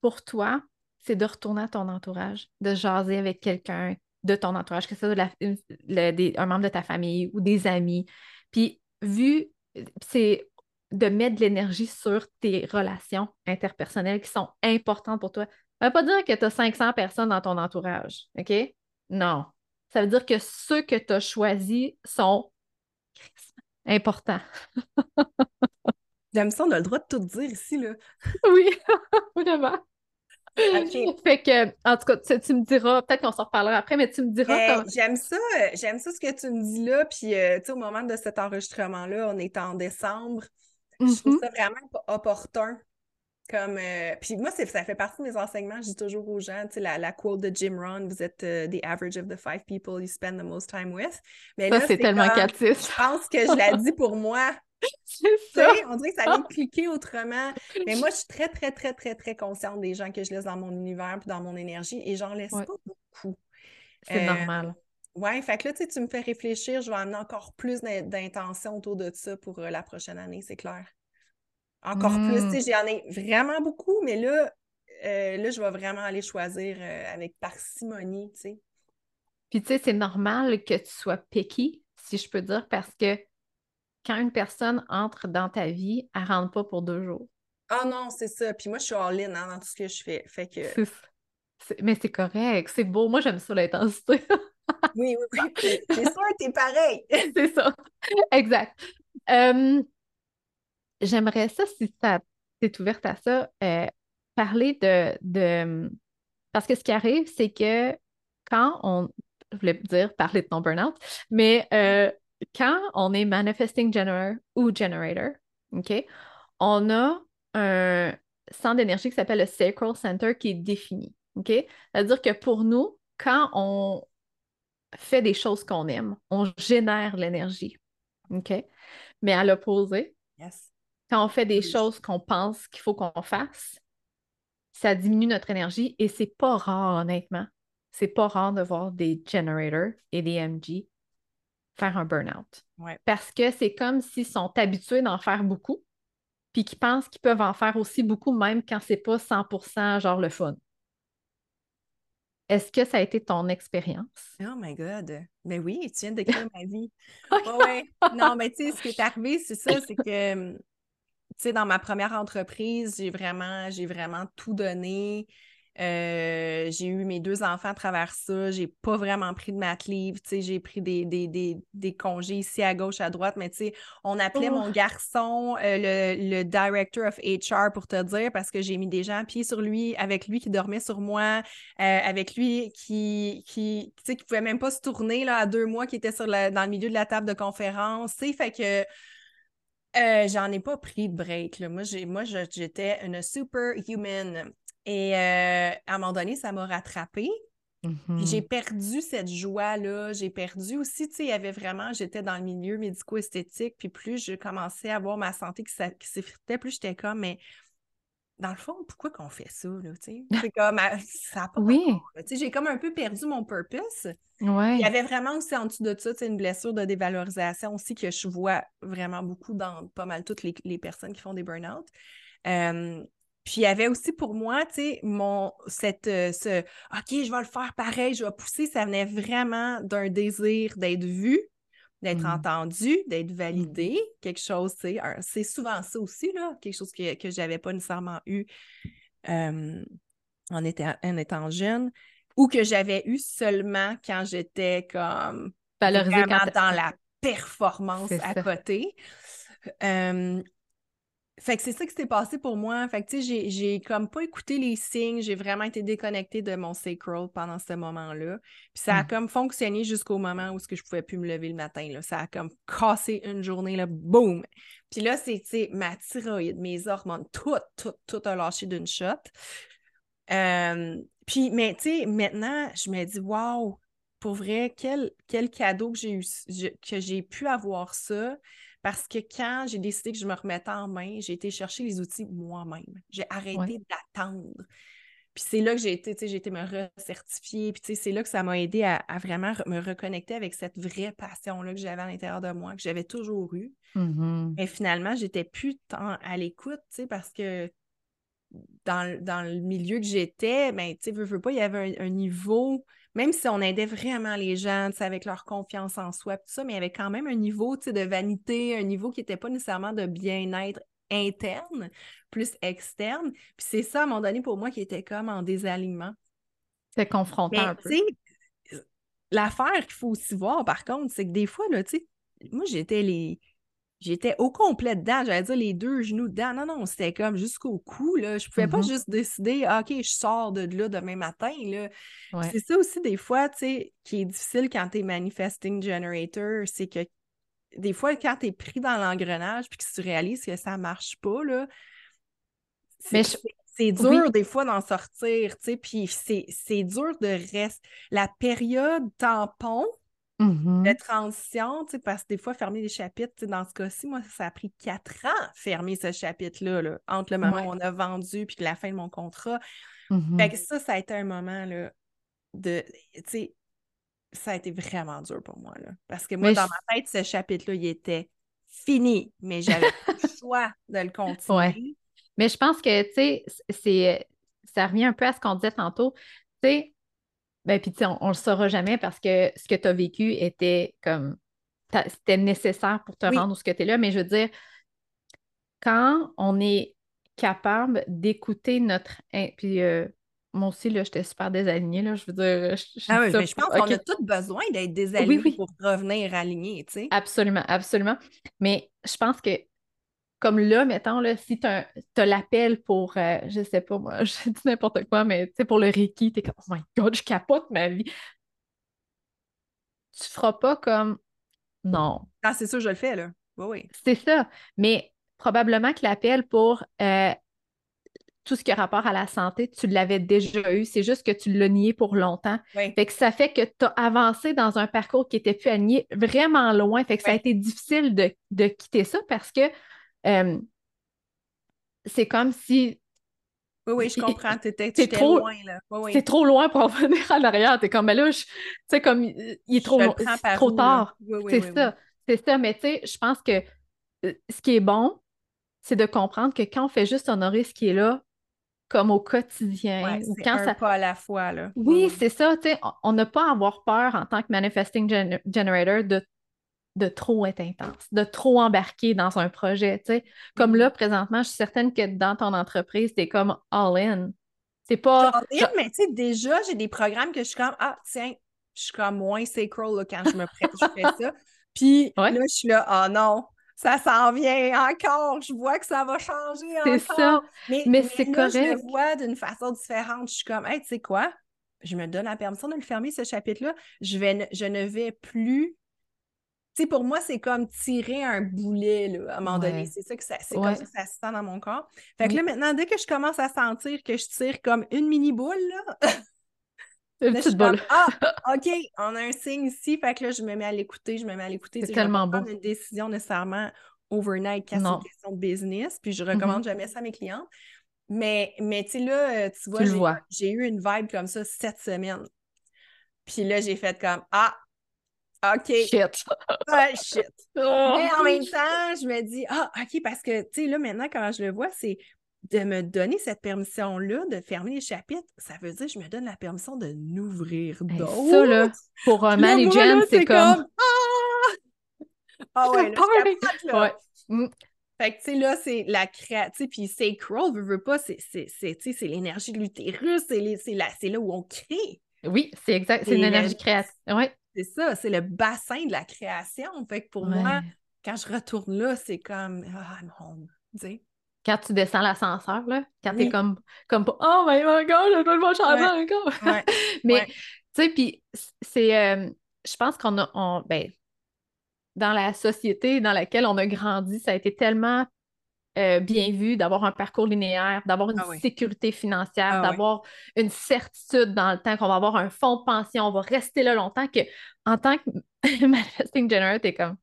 pour toi, c'est de retourner à ton entourage, de jaser avec quelqu'un de ton entourage, que ce soit un membre de ta famille ou des amis. Puis, vu, c'est de mettre de l'énergie sur tes relations interpersonnelles qui sont importantes pour toi. Ça ne veut pas dire que tu as 500 personnes dans ton entourage, OK? Non. Ça veut dire que ceux que tu as choisis sont importants. [LAUGHS] J'aime ça, on a le droit de tout dire ici, là. oui, [LAUGHS] vraiment. [LAUGHS] Fait que, en tout cas, tu, me diras, peut-être qu'on s'en reparlera après, mais tu me diras. J'aime ça, j'aime ça ce que tu me dis là. Puis, euh, tu sais, au moment de cet enregistrement-là, on est en décembre. Je trouve mm-hmm. ça vraiment opportun. Comme, euh, puis moi, ça fait partie de mes enseignements. Je dis toujours aux gens, tu sais, la, la, quote de Jim Rohn, vous êtes euh, the average of the five people you spend the most time with. Mais ça, c'est tellement captif. Je pense que je l'ai dit pour moi. C'est ça. On dirait que ça vient [LAUGHS] cliquer autrement. Mais moi, je suis très, très, très, très, très consciente des gens que je laisse dans mon univers et dans mon énergie et j'en laisse pas beaucoup. C'est euh, normal. Ouais, fait que là, tu sais, tu me fais réfléchir, je vais amener encore plus d'intention autour de ça pour la prochaine année, c'est clair. Encore plus, tu sais, mmh. j'en ai vraiment beaucoup, mais là, euh, là, je vais vraiment aller choisir euh, avec parcimonie, tu sais. Puis, tu sais, c'est normal que tu sois picky, si je peux dire, parce que quand une personne entre dans ta vie, elle ne rentre pas pour deux jours. Ah non, c'est ça. Puis moi, je suis all-in hein, dans tout ce que je fais. Fait que... Mais c'est correct, c'est beau. Moi, j'aime ça, l'intensité. oui, oui, oui. [LAUGHS] C'est sûr, t'es pareil. [LAUGHS] c'est ça. Exact. Euh, j'aimerais ça, si ça t'es ouverte à ça, euh, parler de, de. Parce que ce qui arrive, c'est que quand on. Je voulais dire parler de ton burn-out, mais euh, quand on est manifesting generator ou generator, OK, on a un centre d'énergie qui s'appelle le Sacral Center qui est défini. OK? C'est-à-dire que pour nous, quand on fait des choses qu'on aime, on génère l'énergie. OK? Mais à l'opposé, yes. Quand on fait des choses qu'on pense qu'il faut qu'on fasse, ça diminue notre énergie et c'est pas rare, honnêtement. C'est pas rare de voir des generators et des MG faire un burn-out. Parce que c'est comme s'ils sont habitués d'en faire beaucoup, puis qu'ils pensent qu'ils peuvent en faire aussi beaucoup, même quand c'est pas 100% genre le fun. Est-ce que ça a été ton expérience? Oh my God! Mais oui, tu viens [LAUGHS] d'écrire ma vie. ouais. Non, mais tu sais, ce qui est arrivé, c'est ça, c'est que hum, tu sais, dans ma première entreprise, j'ai vraiment, j'ai vraiment tout donné. Euh, j'ai eu mes deux enfants à travers ça. J'ai pas vraiment pris de mat leave. J'ai pris des, des, congés ici à gauche, à droite. Mais on appelait mon garçon euh, le, director of HR pour te dire parce que j'ai mis des gens à pied sur lui, avec lui qui dormait sur moi, euh, avec lui qui, qui, qui pouvait même pas se tourner là, à deux mois, qui était sur dans le milieu de la table de conférence. Fait que euh, j'en ai pas pris de break. Moi, moi j'étais une superhuman. Et euh, à un moment donné, ça m'a rattrapée. J'ai mm-hmm. perdu cette joie-là. J'ai perdu aussi, tu sais, il y avait vraiment, j'étais dans le milieu médico-esthétique, puis plus je commençais à voir ma santé qui s'effritait, plus j'étais comme, mais dans le fond, pourquoi qu'on fait ça, là, tu sais? [LAUGHS] C'est comme, ça n'a pas Oui. Tu sais, j'ai comme un peu perdu mon purpose. Ouais. Il y avait vraiment aussi en dessous de ça, tu sais, une blessure de dévalorisation aussi que je vois vraiment beaucoup dans pas mal toutes les, personnes qui font des burn-out. Puis il y avait aussi pour moi, tu sais, mon, cette, euh, ce, OK, je vais le faire pareil, je vais pousser, ça venait vraiment d'un désir d'être vu, d'être mmh. entendu, d'être validé, quelque chose, c'est souvent ça aussi, là, quelque chose que, que je n'avais pas nécessairement eu en, étant, en étant jeune ou que j'avais eu seulement quand j'étais comme vraiment dans la performance à côté. Fait que c'est ça qui s'est passé pour moi. Fait que, tu sais, j'ai comme pas écouté les signes. J'ai vraiment été déconnectée de mon sacral pendant ce moment-là. Puis ça a mmh. comme fonctionné jusqu'au moment où ce que je pouvais plus me lever le matin. Là. Ça a comme cassé une journée, là, boum! Puis là, c'est, tu sais, ma thyroïde, mes hormones, tout, tout, tout a lâché d'une shot. puis, mais tu sais, maintenant, je me dis, waouh, pour vrai, quel, quel cadeau que j'ai eu, que j'ai pu avoir ça. Parce que quand j'ai décidé que je me remettais en main, j'ai été chercher les outils moi-même. J'ai arrêté d'attendre. Puis c'est là que j'ai été, tu sais, j'ai été me recertifier. Puis tu sais, c'est là que ça m'a aidé à, vraiment me reconnecter avec cette vraie passion-là que j'avais à l'intérieur de moi, que j'avais toujours eue. Mm-hmm. Mais finalement, j'étais plus tant à l'écoute, tu sais, parce que dans, dans le milieu que j'étais, ben, tu sais, veux, veux pas, il y avait un, niveau, même si on aidait vraiment les gens, avec leur confiance en soi, tout ça, mais il y avait quand même un niveau, de vanité, un niveau qui n'était pas nécessairement de bien-être interne, plus externe. Puis c'est ça, à un moment donné, pour moi, qui était comme en désalignement. C'est confrontant un peu. L'affaire qu'il faut aussi voir, par contre, c'est que des fois, là, tu sais, moi, j'étais les. J'étais au complet dedans, j'allais dire les deux genoux dedans. Non, non, c'était comme jusqu'au cou, là. Je pouvais pas mm-hmm. juste décider, ah, OK, je sors de là demain matin, là. C'est ça aussi, des fois, tu sais, qui est difficile quand tu es manifesting generator, c'est que des fois, quand tu es pris dans l'engrenage puis que tu réalises que ça marche pas, là, c'est dur des fois d'en sortir, tu sais, puis c'est dur de rester. La période tampon mm-hmm. de transition, tu sais, parce que des fois, fermer les chapitres, dans ce cas-ci, moi, ça a pris quatre ans fermer ce chapitre-là, là, entre le moment où on a vendu puis la fin de mon contrat. Mm-hmm. Fait que ça, ça a été un moment, là, de, tu sais, ça a été vraiment dur pour moi. Là. Parce que moi, dans ma tête, ce chapitre-là, il était fini, mais j'avais le [LAUGHS] choix de le continuer. Mais je pense que, tu sais, c'est, ça revient un peu à ce qu'on disait tantôt. Tu sais, ben, puis tu sais, on, ne le saura jamais parce que ce que tu as vécu était comme, c'était nécessaire pour te rendre où ce que tu es là, mais je veux dire, quand on est capable d'écouter notre. Puis, euh, moi aussi, là, j'étais super désalignée. Là, je veux dire, je, ah oui, mais je pense qu'on a tous besoin d'être désalignés pour revenir alignés, tu sais. Absolument, absolument. Mais je pense que, comme là, mettons, là, si tu as, l'appel pour, euh, je sais pas, moi, [LAUGHS] je dis n'importe quoi, mais tu sais, pour le Reiki, t'es comme, oh my God, je capote ma vie. Tu feras pas comme, non. Ah, c'est sûr, je le fais, là. Oui, oui. C'est ça. Mais probablement que l'appel pour euh, tout ce qui a rapport à la santé, tu l'avais déjà eu. C'est juste que tu l'as nié pour longtemps. Fait que ça fait que tu as avancé dans un parcours qui était plus aligné vraiment loin. Fait que ça a été difficile de, quitter ça parce que euh, c'est comme si. Oui, oui, je [LAUGHS] comprends. Tu étais, trop loin, là. C'est trop loin pour en [LAUGHS] venir à l'arrière. T'es comme, mais là, tu sais, comme, il est trop, trop tard. c'est ça. C'est ça. Mais tu sais, je pense que euh, ce qui est bon, c'est de comprendre que quand on fait juste honorer ce qui est là, comme au quotidien. ou quand ça... pas à la fois. Là. Oui, c'est ça. On n'a pas à avoir peur en tant que manifesting generator de, de trop être intense, de trop embarquer dans un projet. Comme mm-hmm. là, présentement, je suis certaine que dans ton entreprise, tu es comme all-in. C'est pas. All-in, mais tu sais, déjà, j'ai des programmes que je suis comme Ah, tiens, je suis comme moins sacral quand je me prête, je fais ça. Puis là, je suis là, ah non, ça s'en vient encore. Je vois que ça va changer encore. C'est ça. Mais, c'est correct. Je le vois d'une façon différente. Je suis comme, hey, tu sais quoi? Je me donne la permission de le fermer, ce chapitre-là. Je, vais, je ne vais plus. Sais, pour moi, c'est comme tirer un boulet, là, à un moment donné. C'est ça que ça, c'est comme ça que ça se sent dans mon corps. Fait que là, maintenant, dès que je commence à sentir que je tire comme une mini [LAUGHS] boule, là, Une petite boule. ah, [LAUGHS] OK, on a un signe ici. Fait que là, je me mets à l'écouter, je me mets à l'écouter. C'est tellement bon. une décision nécessairement overnight quand c'est une question de business. Puis je recommande mm-hmm. jamais ça à mes clientes. Mais, mais tu sais, là, tu vois, j'ai eu une vibe comme ça cette semaine. Puis là, j'ai fait comme Ah, OK. Shit. Ah, shit. Oh. Mais en même temps, je me dis Ah, OK, parce que, tu sais, là, maintenant, quand je le vois, c'est de me donner cette permission-là de fermer les chapitres, ça veut dire que je me donne la permission de n'ouvrir d'autres. Ça, là, pour un manager, c'est comme... Ah! ah ouais, là, ouais. Mm. Fait que, tu sais, là, c'est la créativité, puis sacral, veut, veut pas, c'est l'énergie de l'utérus, c'est là où on crée. Oui, c'est exact, c'est une énergie créative. Ouais. C'est ça, c'est le bassin de la création. Fait que pour moi, quand je retourne là, c'est comme, ah, mon, tu sais quand tu descends l'ascenseur, là, quand tu t'es comme, comme Oh my God, je dois le changer encore. [LAUGHS] Mais, tu sais, puis c'est. Euh, je pense qu'on a. ben, dans la société dans laquelle on a grandi, ça a été tellement euh, bien vu d'avoir un parcours linéaire, d'avoir une ah sécurité financière, ah d'avoir une certitude dans le temps qu'on va avoir un fonds de pension, on va rester là longtemps que en tant que [LAUGHS] manifesting generator, t'es comme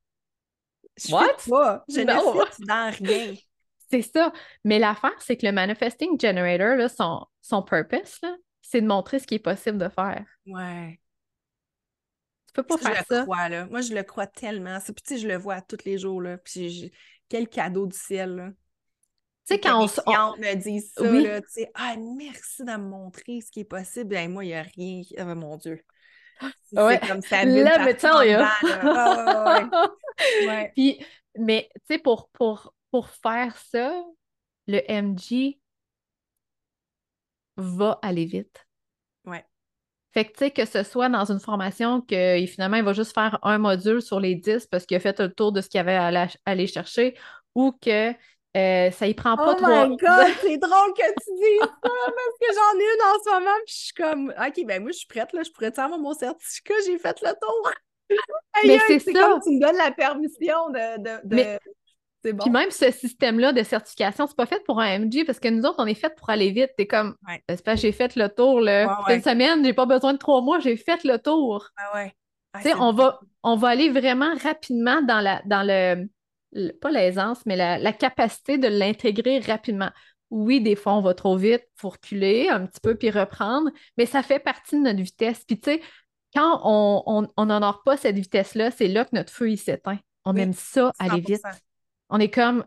What? Je, ne dans rien. [LAUGHS] C'est ça. Mais l'affaire, c'est que le Manifesting Generator, là, son, son purpose, là, c'est de montrer ce qui est possible de faire. Ouais. Tu peux pas je faire le ça. crois, là. Moi, je le crois tellement. Puis, tu sais, je le vois tous les jours, là. Puis, quel cadeau du ciel, là. Tu sais, quand on, on- me disent ça, Oui. là, tu sais, ah, merci de me montrer ce qui est possible. Ben, moi, il n'y a rien. Oh, mon Dieu. C'est Ouais. comme ça là. Ah, ouais, ouais, ouais. [LAUGHS] Puis, mais tu sais, pour, pour, pour faire ça, le MG va aller vite. Ouais. Fait que, tu sais, que ce soit dans une formation que finalement, il va juste faire un module sur les 10 parce qu'il a fait le tour de ce qu'il avait à aller chercher ou que euh, ça y prend pas Oh trois... my God, [LAUGHS] c'est drôle que tu dises ça parce que j'en ai une en ce moment puis je suis comme, OK, ben moi, je suis prête, là, je pourrais te avoir mon certificat, j'ai fait le tour. [LAUGHS] Mais c'est ça. comme tu me donnes la permission de... de, de- Mais- C'est bon. Puis même ce système-là de certification, c'est pas fait pour un MG parce que nous autres, on est fait pour aller vite. T'es comme, Ouais. c'est pas j'ai fait le tour, là. Ouais, ouais. une semaine, j'ai pas besoin de trois mois, j'ai fait le tour. Ah ouais. Ah, Tu sais, c'est on va, on va aller vraiment rapidement dans la, dans le- pas l'aisance, mais la, la capacité de l'intégrer rapidement. Oui, des fois, on va trop vite, faut reculer un petit peu puis reprendre, mais ça fait partie de notre vitesse. Puis tu sais, quand on on- on n'honore pas cette vitesse-là, c'est là que notre feu, il s'éteint. On Oui, aime ça, aller vite. 100%. On est comme,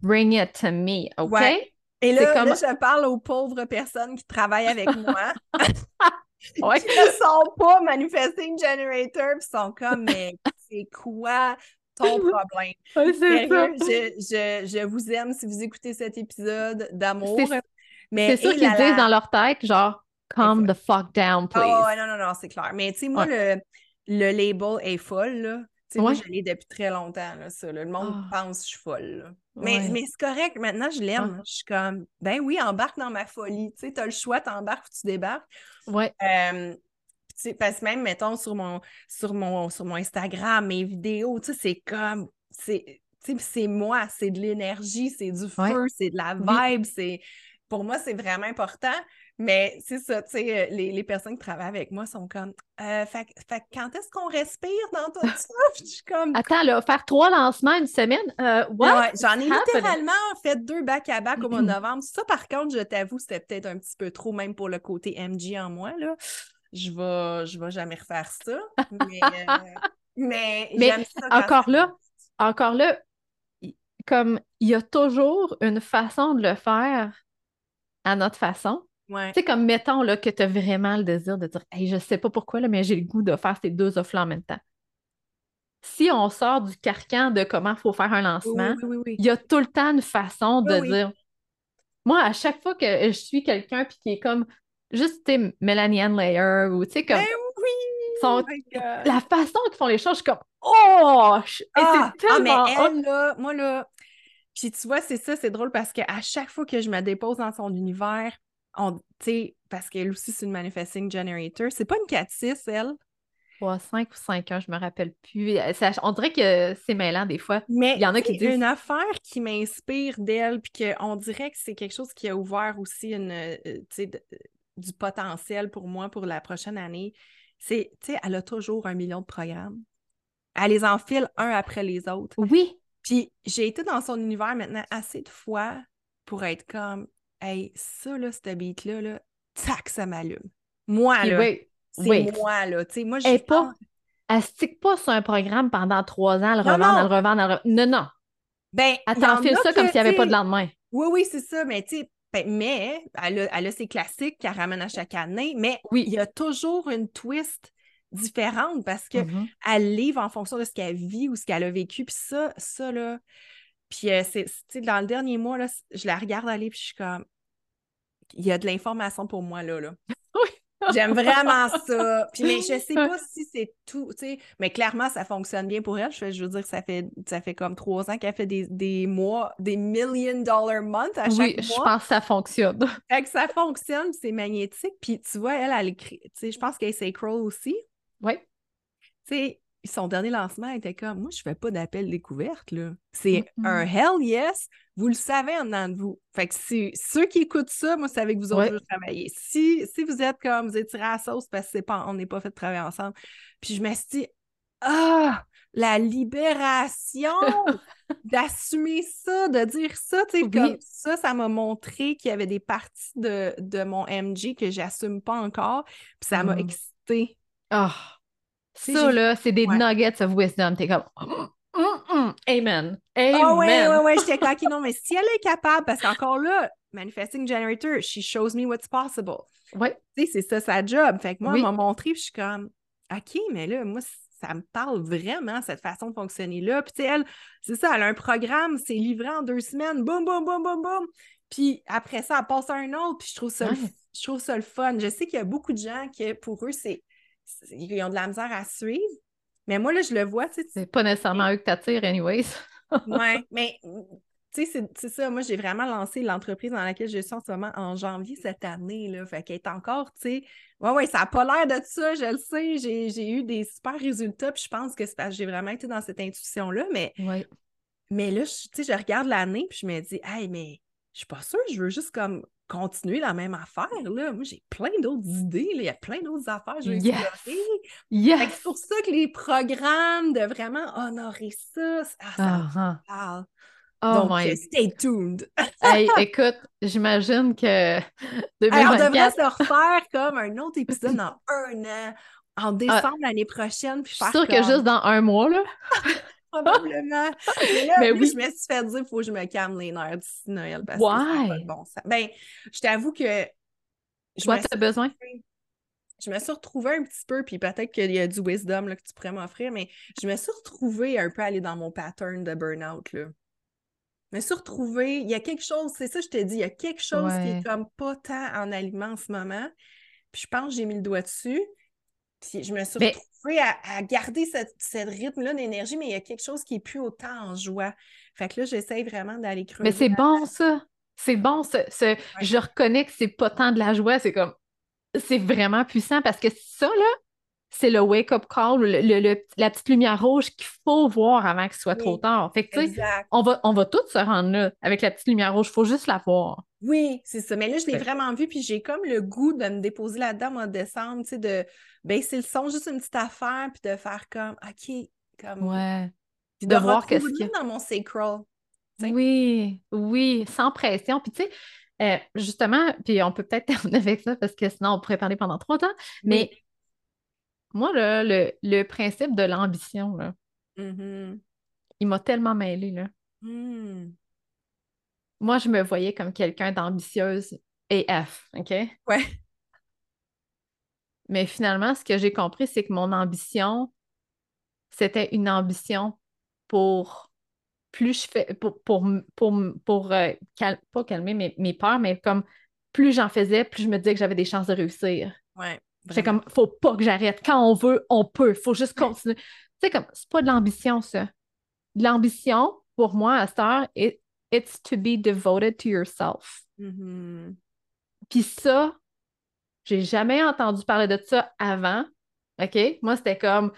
bring it to me, OK? Ouais. Et là, comme- là, je parle aux pauvres personnes qui travaillent avec moi, [LAUGHS] Ouais. qui ne sont pas manifesting generator, puis sont comme, mais c'est quoi? Ton problème? Ouais. Sérieux, je, je, je vous aime si vous écoutez cet épisode d'amour. C'est- et qu'ils disent dans leur tête, genre, calm the fuck down, please. Ah ouais, non, non, non, c'est clair. Mais tu sais, moi, le, le label est folle, là. Tu sais, moi, je l'ai depuis très longtemps, là, ça. là. Le monde Ah. pense que je suis folle. Mais, Ouais. mais c'est correct, maintenant, je l'aime. Je suis comme, ben oui, embarque dans ma folie. Tu sais, t'as le choix, t'embarques ou tu débarques. Ouais. Euh, parce que même, mettons, sur mon, sur mon, sur mon Instagram, mes vidéos, tu sais, c'est comme, c'est, moi, c'est de l'énergie, c'est du Ouais. feu, c'est de la Oui. vibe, c'est, pour moi, c'est vraiment important. Mais c'est ça, tu sais, euh, les, les personnes qui travaillent avec moi sont comme, euh, fait, quand est-ce qu'on respire dans tout [LAUGHS] ça? Je suis comme, Attends, là, faire trois lancements une semaine, euh, what? Ouais, J'en ai littéralement fait deux back-à-back au mois de novembre. Ça, par contre, je t'avoue, c'était peut-être un petit peu trop, même pour le côté MG en moi. Là. Je vais, je vais jamais refaire ça. Mais, [LAUGHS] euh, mais, ça encore là. Encore là, comme il y a toujours une façon de le faire à notre façon. Ouais. Tu sais, comme mettons là, que tu as vraiment le désir de dire Hey, je sais pas pourquoi, là, mais j'ai le goût de faire ces deux offres-là en même temps. Si on sort du carcan de comment il faut faire un lancement, oui, oui, oui. il y a tout le temps une façon de dire. Moi, à chaque fois que je suis quelqu'un puis qui est comme juste tu Melanie Ann Layer ou tu sais, comme Ben oui! sont- Oh la façon qu'ils font les choses, je suis comme Oh! Je- Ah, c'est ah, mais tellement elle, là, moi, là, puis tu vois, c'est ça, c'est drôle parce qu'à chaque fois que je me dépose dans son univers, on, parce qu'elle aussi, c'est une manifesting generator, c'est pas une 4-6, elle, 3, 5 ou 5 ans, je me rappelle plus. Euh, ça- on dirait que c'est mêlant des fois. mais Il y en a qui disent- une affaire qui m'inspire d'elle, puis qu'on dirait que c'est quelque chose qui a ouvert aussi une, du potentiel pour moi pour la prochaine année, c'est, tu sais, elle a toujours un million de programmes. Elle les enfile un après les autres. Oui, Puis j'ai été dans son univers maintenant assez de fois pour être comme, hey, ça, là, cette beat-là, là, tac, ça m'allume. Moi, là, wait, c'est wait. moi, là. Tu sais, moi, je Elle pas- Elle stick pas sur un programme pendant trois ans, elle Non, revend, non. elle revend, elle revend. Non, non. Ben, Elle t'enfile ça comme s'il n'y avait pas de lendemain. Oui, oui, c'est ça, mais tu sais, mais elle a, elle a ses classiques qu'elle ramène à chaque année, mais Oui. il y a toujours une twist différente parce que Mhm. elle livre en fonction de ce qu'elle vit ou ce qu'elle a vécu. Puis ça, ça, là, puis euh, c'est, tu sais, dans le dernier mois, là, je la regarde aller, puis je suis comme, il y a de l'information pour moi, là, là. [LAUGHS] Oui. J'aime [LAUGHS] vraiment ça. Puis, mais je sais pas si c'est tout, tu sais, mais clairement, ça fonctionne bien pour elle. Je, je veux dire, ça fait, ça fait comme trois ans qu'elle fait des, des mois, des million dollar months à chaque Oui, je mois. pense que ça fonctionne. [LAUGHS] Fait que ça fonctionne, c'est magnétique. Puis tu vois, elle, elle écrit, tu sais, je pense qu'elle est sacral aussi. Oui. Tu sais, son dernier lancement était comme, moi, je fais pas d'appel découverte, là. C'est un hell yes, vous le savez en dedans de vous. Fait que si ceux qui écoutent ça, moi, c'est avec vous autres Ouais. que travailler. Si, si vous êtes comme, vous êtes tirés à la sauce parce que c'est pas, on n'est pas fait travailler ensemble. Puis je me suis dit, ah, la libération [LAUGHS] d'assumer ça, de dire ça, tu sais, Oui. comme ça, ça m'a montré qu'il y avait des parties de, de mon MG que j'assume pas encore, puis ça m'a Mm. excitée. Ah, ça, là, c'est des Ouais. nuggets of wisdom. T'es comme, [GASPS] amen. Amen. Ah ouais, ouais, ouais, j'étais [LAUGHS] OK, non, mais si elle est capable, parce qu'encore là, Manifesting Generator, she shows me what's possible. Ouais. Tu sais, c'est ça sa job. Fait que moi, Oui. elle m'a montré, puis je suis comme, OK, mais là, moi, ça me parle vraiment, cette façon de fonctionner-là. Puis, tu sais, elle, c'est ça, elle a un programme, c'est livré en deux semaines, boum, boum, boum, boum, boum. Puis après ça, elle passe à un autre, puis je trouve ça, Ouais. je trouve ça le fun. Je sais qu'il y a beaucoup de gens qui, pour eux, c'est- ils ont de la misère à suivre. Mais moi, là, je le vois, tu sais, C'est pas nécessairement eux que t'attires, anyways. [LAUGHS] Ouais, mais tu sais, c'est- ça. Moi, j'ai vraiment lancé l'entreprise dans laquelle je suis en ce moment en janvier cette année. Là. Fait qu'elle est encore, tu sais. Ouais, ouais, ça n'a pas l'air de ça, je le sais. J'ai eu des super résultats, puis je pense que c'est parce que j'ai vraiment été dans cette intuition-là. Mais, Ouais. mais là, tu sais, je regarde l'année, puis je me dis, hey, mais je suis pas sûre, je veux juste comme continuer la même affaire. Là. Moi, j'ai plein d'autres idées. là. Il y a plein d'autres affaires que je veux Yes. explorer. Yes! c'est pour ça que les programmes de vraiment honorer ça, ça, ah, Ah, ah. parle. Oh Donc, my euh, stay tuned. [LAUGHS] Hey, écoute, j'imagine que [LAUGHS] on devrait 2024, se refaire comme un autre épisode dans un an, en décembre l'année prochaine, puis je suis que juste dans un mois, là. [LAUGHS] probablement. [LAUGHS] Mais là, Mais là, oui. je me suis fait dire, il faut que je me calme les nerfs d'ici Noël parce que pas de bon sens. Ben, je t'avoue que je me, t'as besoin? je me suis retrouvée un petit peu, puis peut-être qu'il y a du wisdom là, que tu pourrais m'offrir, mais je me suis retrouvée un peu aller dans mon pattern de burn-out, là. Je me suis retrouvée, il y a quelque chose, c'est ça que je te dis, il y a quelque chose qui est comme pas tant en aliment en ce moment, puis je pense que j'ai mis le doigt dessus, puis je me suis Mais- retrouvée à, à garder cette, cette rythme-là d'énergie, mais il y a quelque chose qui est plus autant en joie. Fait que là, j'essaye vraiment d'aller creuser. Mais c'est bon, ça. C'est bon, ce, ce- je reconnais que c'est pas tant de la joie, c'est comme, c'est vraiment puissant parce que ça, là, c'est le wake-up call, le- le- le- la petite lumière rouge qu'il faut voir avant qu'il soit trop tard. Fait que, tu sais, Exact. on va, on va tous se rendre là avec la petite lumière rouge, il faut juste la voir. Oui, c'est ça. Mais là, je l'ai vraiment vu, puis j'ai comme le goût de me déposer là-dedans en décembre, tu sais, de baisser le son, juste une petite affaire, puis de faire comme, OK, comme... Ouais. Puis de de voir qu'est-ce a. dans mon sacral. Oui, oui, sans pression. Puis tu sais, euh, justement, puis on peut peut-être [LAUGHS] terminer avec ça parce que sinon on pourrait parler pendant trois ans. Mais moi, là, le, le principe de l'ambition, là, Mhm. il m'a tellement mêlée, là. Hmm. Moi, je me voyais comme quelqu'un d'ambitieuse AF, OK? Ouais. Mais finalement, ce que j'ai compris, c'est que mon ambition, c'était une ambition pour plus je fais, pour, pour, pour, pour, euh, cal- pas calmer mes, mes peurs, mais comme plus j'en faisais, plus je me disais que j'avais des chances de réussir. Ouais. C'est vraiment. comme, faut pas que j'arrête. Quand on veut, on peut. Faut juste continuer. Tu sais, comme, c'est pas de l'ambition, ça. De L'ambition, pour moi, à cette heure, it- it's to be devoted to yourself. Mhm. Puis ça, j'ai jamais entendu parler de ça avant. OK? Moi, c'était comme,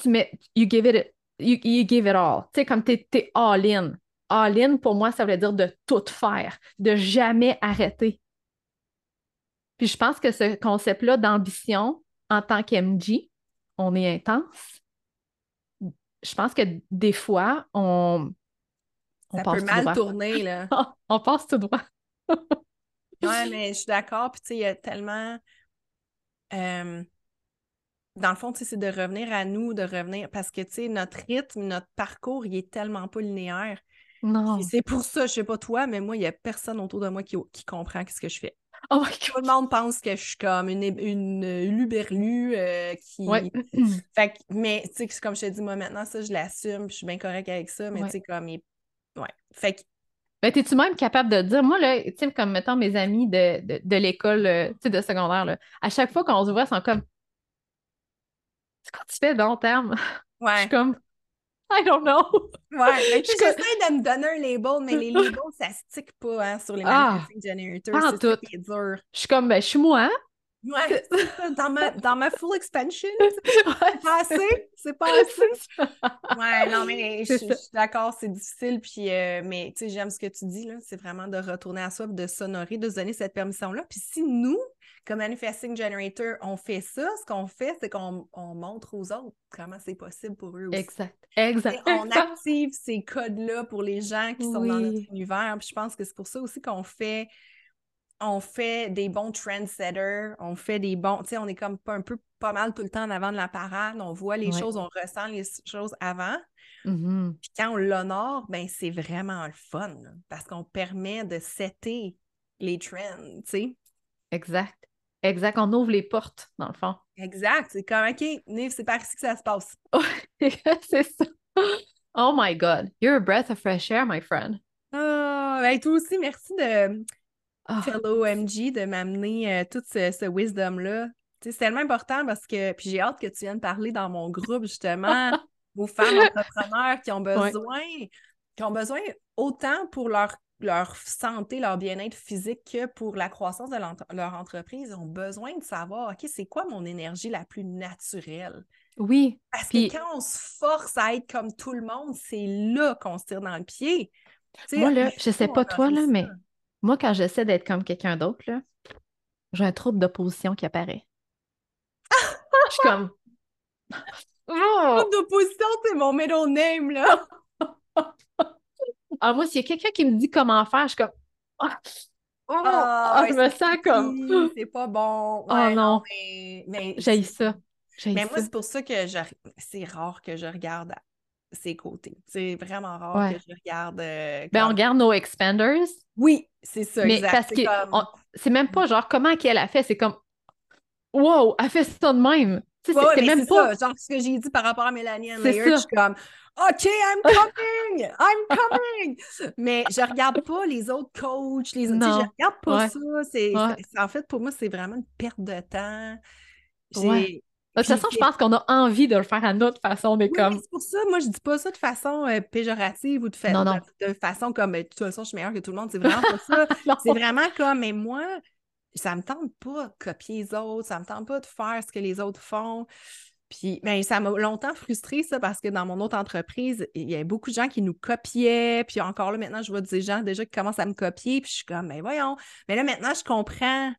tu mets, you give it, you, you give it all. Tu sais, comme t'es, t'es all in. All in, pour moi, ça veut dire de tout faire, de jamais arrêter. Puis je pense que ce concept-là d'ambition, en tant qu'MG, on est intense. Je pense que des fois, on, on Ça passe peut tout mal droit. tourner, là. [LAUGHS] on passe tout droit. [LAUGHS] Ouais, mais je suis d'accord. Puis, tu sais, il y a tellement. euh, Dans le fond, tu sais, c'est de revenir à nous, de revenir. Parce que, tu sais, notre rythme, notre parcours, il est tellement pas linéaire. Non. C'est pour ça, je sais pas toi, mais moi, il y a personne autour de moi qui, qui comprend ce que je fais. [LAUGHS] Oh my Tout le monde pense que je suis comme une, une, une luberlue euh, qui. Ouais. [CLEARS THROAT] Fait que- mais, tu sais, comme je te dis, moi, maintenant, ça, je l'assume, puis je suis bien correcte avec ça, mais, Ouais. tu sais, comme. il- Ouais. Fait que. Ben, t'es-tu même capable de dire, moi, là, tu sais, comme mettons mes amis de, de, de l'école, euh, tu sais, de secondaire, là, à chaque fois qu'on se voit, ils sont comme, c'est quoi tu fais long terme? [LAUGHS] Je Ouais. suis comme, [LAUGHS] I don't know. Ouais, suis j'essaie de me donner un label, mais les [LAUGHS] labels, ça stick pas hein, sur les Ah, generators. en C'est ça tout. qui est dur. Je suis comme, ben, je suis moi. Ouais, c'est ça, dans ma, [LAUGHS] dans ma full expansion, c'est pas assez, c'est pas assez. Ouais, non, mais je, je suis d'accord, c'est difficile, puis, euh, mais tu sais, j'aime ce que tu dis, là, c'est vraiment de retourner à soi, de s'honorer, de se donner cette permission-là. Puis si nous, comme Manifesting Generator, on fait ça, ce qu'on fait, c'est qu'on on montre aux autres comment c'est possible pour eux aussi. Exact, exact. on [LAUGHS] active ces codes-là pour les gens qui sont dans notre univers, puis je pense que c'est pour ça aussi qu'on fait on fait des bons trendsetters, on fait des bons, tu sais, on est comme un peu pas mal tout le temps en avant de la parade, on voit les choses, on ressent les choses avant. Mm-hmm. Puis quand on l'honore, ben c'est vraiment le fun parce qu'on permet de setter les trends, tu sais. Exact. Exact. On ouvre les portes, dans le fond. Exact. C'est comme, OK, Nive, c'est par ici que ça se passe. [LAUGHS] c'est ça. Oh my God. You're a breath of fresh air, my friend. Ah, ben toi aussi, merci de oh. fellow MG de m'amener euh, tout ce, wisdom-là. C'est tellement important parce que, puis j'ai hâte que tu viennes parler dans mon groupe, justement, [LAUGHS] aux femmes entrepreneurs qui ont besoin, qui ont besoin autant pour leur, leur santé, leur bien-être physique que pour la croissance de leur entreprise, ont besoin de savoir, OK, c'est quoi mon énergie la plus naturelle? Oui. Parce que quand on se force à être comme tout le monde, c'est là qu'on se tire dans le pied. moi, là, je sais pas toi, là, mais moi, quand j'essaie d'être comme quelqu'un d'autre, là, j'ai un trouble d'opposition qui apparaît. je suis comme. Oh! [LAUGHS] Trouble d'opposition, c'est mon middle name, là. [LAUGHS] ah, moi, s'il y a quelqu'un qui me dit comment faire, je suis comme. Ah! Oh, ah, je me sens comme. C'est pas bon. oh non. mais, J'ai ça. Mais moi, c'est pour ça que c'est rare que je regarde ses côtés. C'est vraiment rare que je regarde. Euh, ben, on regarde nos expanders. Oui, c'est ça. Mais parce que c'est même pas genre comment qu'elle a fait, c'est comme Wow, elle fait ça de même. C'est même pas. Ça. Genre ce que j'ai dit par rapport à Mélanie Ann Layer, je suis comme OK, I'm coming! I'm coming! [LAUGHS] Mais je regarde pas les autres coachs, les autres. Je regarde pas ça. C'est, en fait, pour moi, c'est vraiment une perte de temps. J'ai de toute façon, je pense qu'on a envie de le faire à notre façon, mais comme. C'est pour ça, moi, je dis pas ça de façon euh, péjorative ou de, de, façon comme de toute façon, je suis meilleure que tout le monde. C'est vraiment pas ça. [LAUGHS] c'est vraiment comme, mais moi, ça me tente pas de copier les autres, ça me tente pas de faire ce que les autres font. Puis, ben, ça m'a longtemps frustré, ça, parce que dans mon autre entreprise, il y avait beaucoup de gens qui nous copiaient. Puis encore là, maintenant, je vois des gens déjà qui commencent à me copier. Puis je suis comme, ben, voyons. Mais là, maintenant, je comprends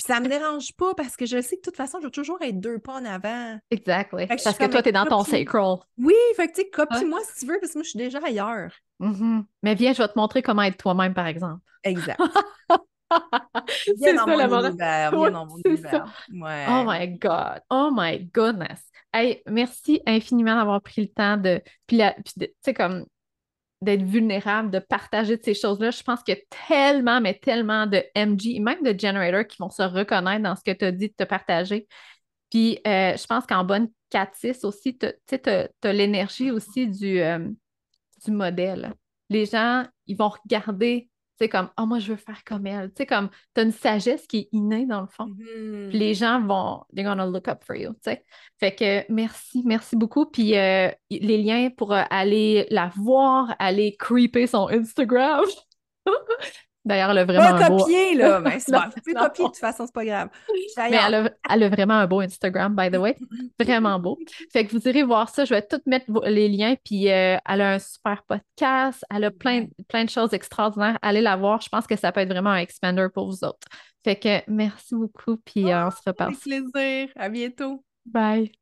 puis ça me dérange pas parce que je sais que de toute façon, je vais toujours être deux pas en avant. Exactly. parce que toi, tu es dans ton sacral. Oui, fait que tu sais, copie-moi si tu veux, parce que moi, je suis déjà ailleurs. Mm-hmm. Mais viens, je vais te montrer comment être toi-même, par exemple. Exact. [LAUGHS] [LAUGHS] dans, ça, mon univers, viens dans mon univers. Ouais. Oh my God. Oh my goodness. Hey, merci infiniment d'avoir pris le temps de. Puis, tu sais, comme d'être vulnérable, de partager de ces choses-là. Je pense qu'il y a tellement, mais tellement de MG, même de generators qui vont se reconnaître dans ce que tu as dit de te partager. Puis euh, je pense qu'en bonne 4-6 aussi, tu as, l'énergie aussi du, euh, du modèle. Les gens, ils vont regarder c'est comme, oh, moi, je veux faire comme elle. Tu sais, comme, tu as une sagesse qui est innée dans le fond. Mm-hmm. Puis les gens vont, they're gonna look up for you. Tu sais. Fait que merci, merci beaucoup. Puis euh, les liens pour euh, aller la voir, aller creeper son Instagram. [LAUGHS] D'ailleurs, elle a vraiment. Pas un copier, là. Mais [LAUGHS] c'est pas. copier, de toute façon, c'est pas grave. Mais elle a, vraiment un beau Instagram, by the way. Vraiment beau. Fait que vous irez voir ça. Je vais tout mettre les liens. Puis euh, elle a un super podcast. Elle a plein, plein de choses extraordinaires. Allez la voir. Je pense que ça peut être vraiment un expander pour vous autres. Fait que merci beaucoup. Puis euh, on se reparle. Avec plaisir. À bientôt. Bye.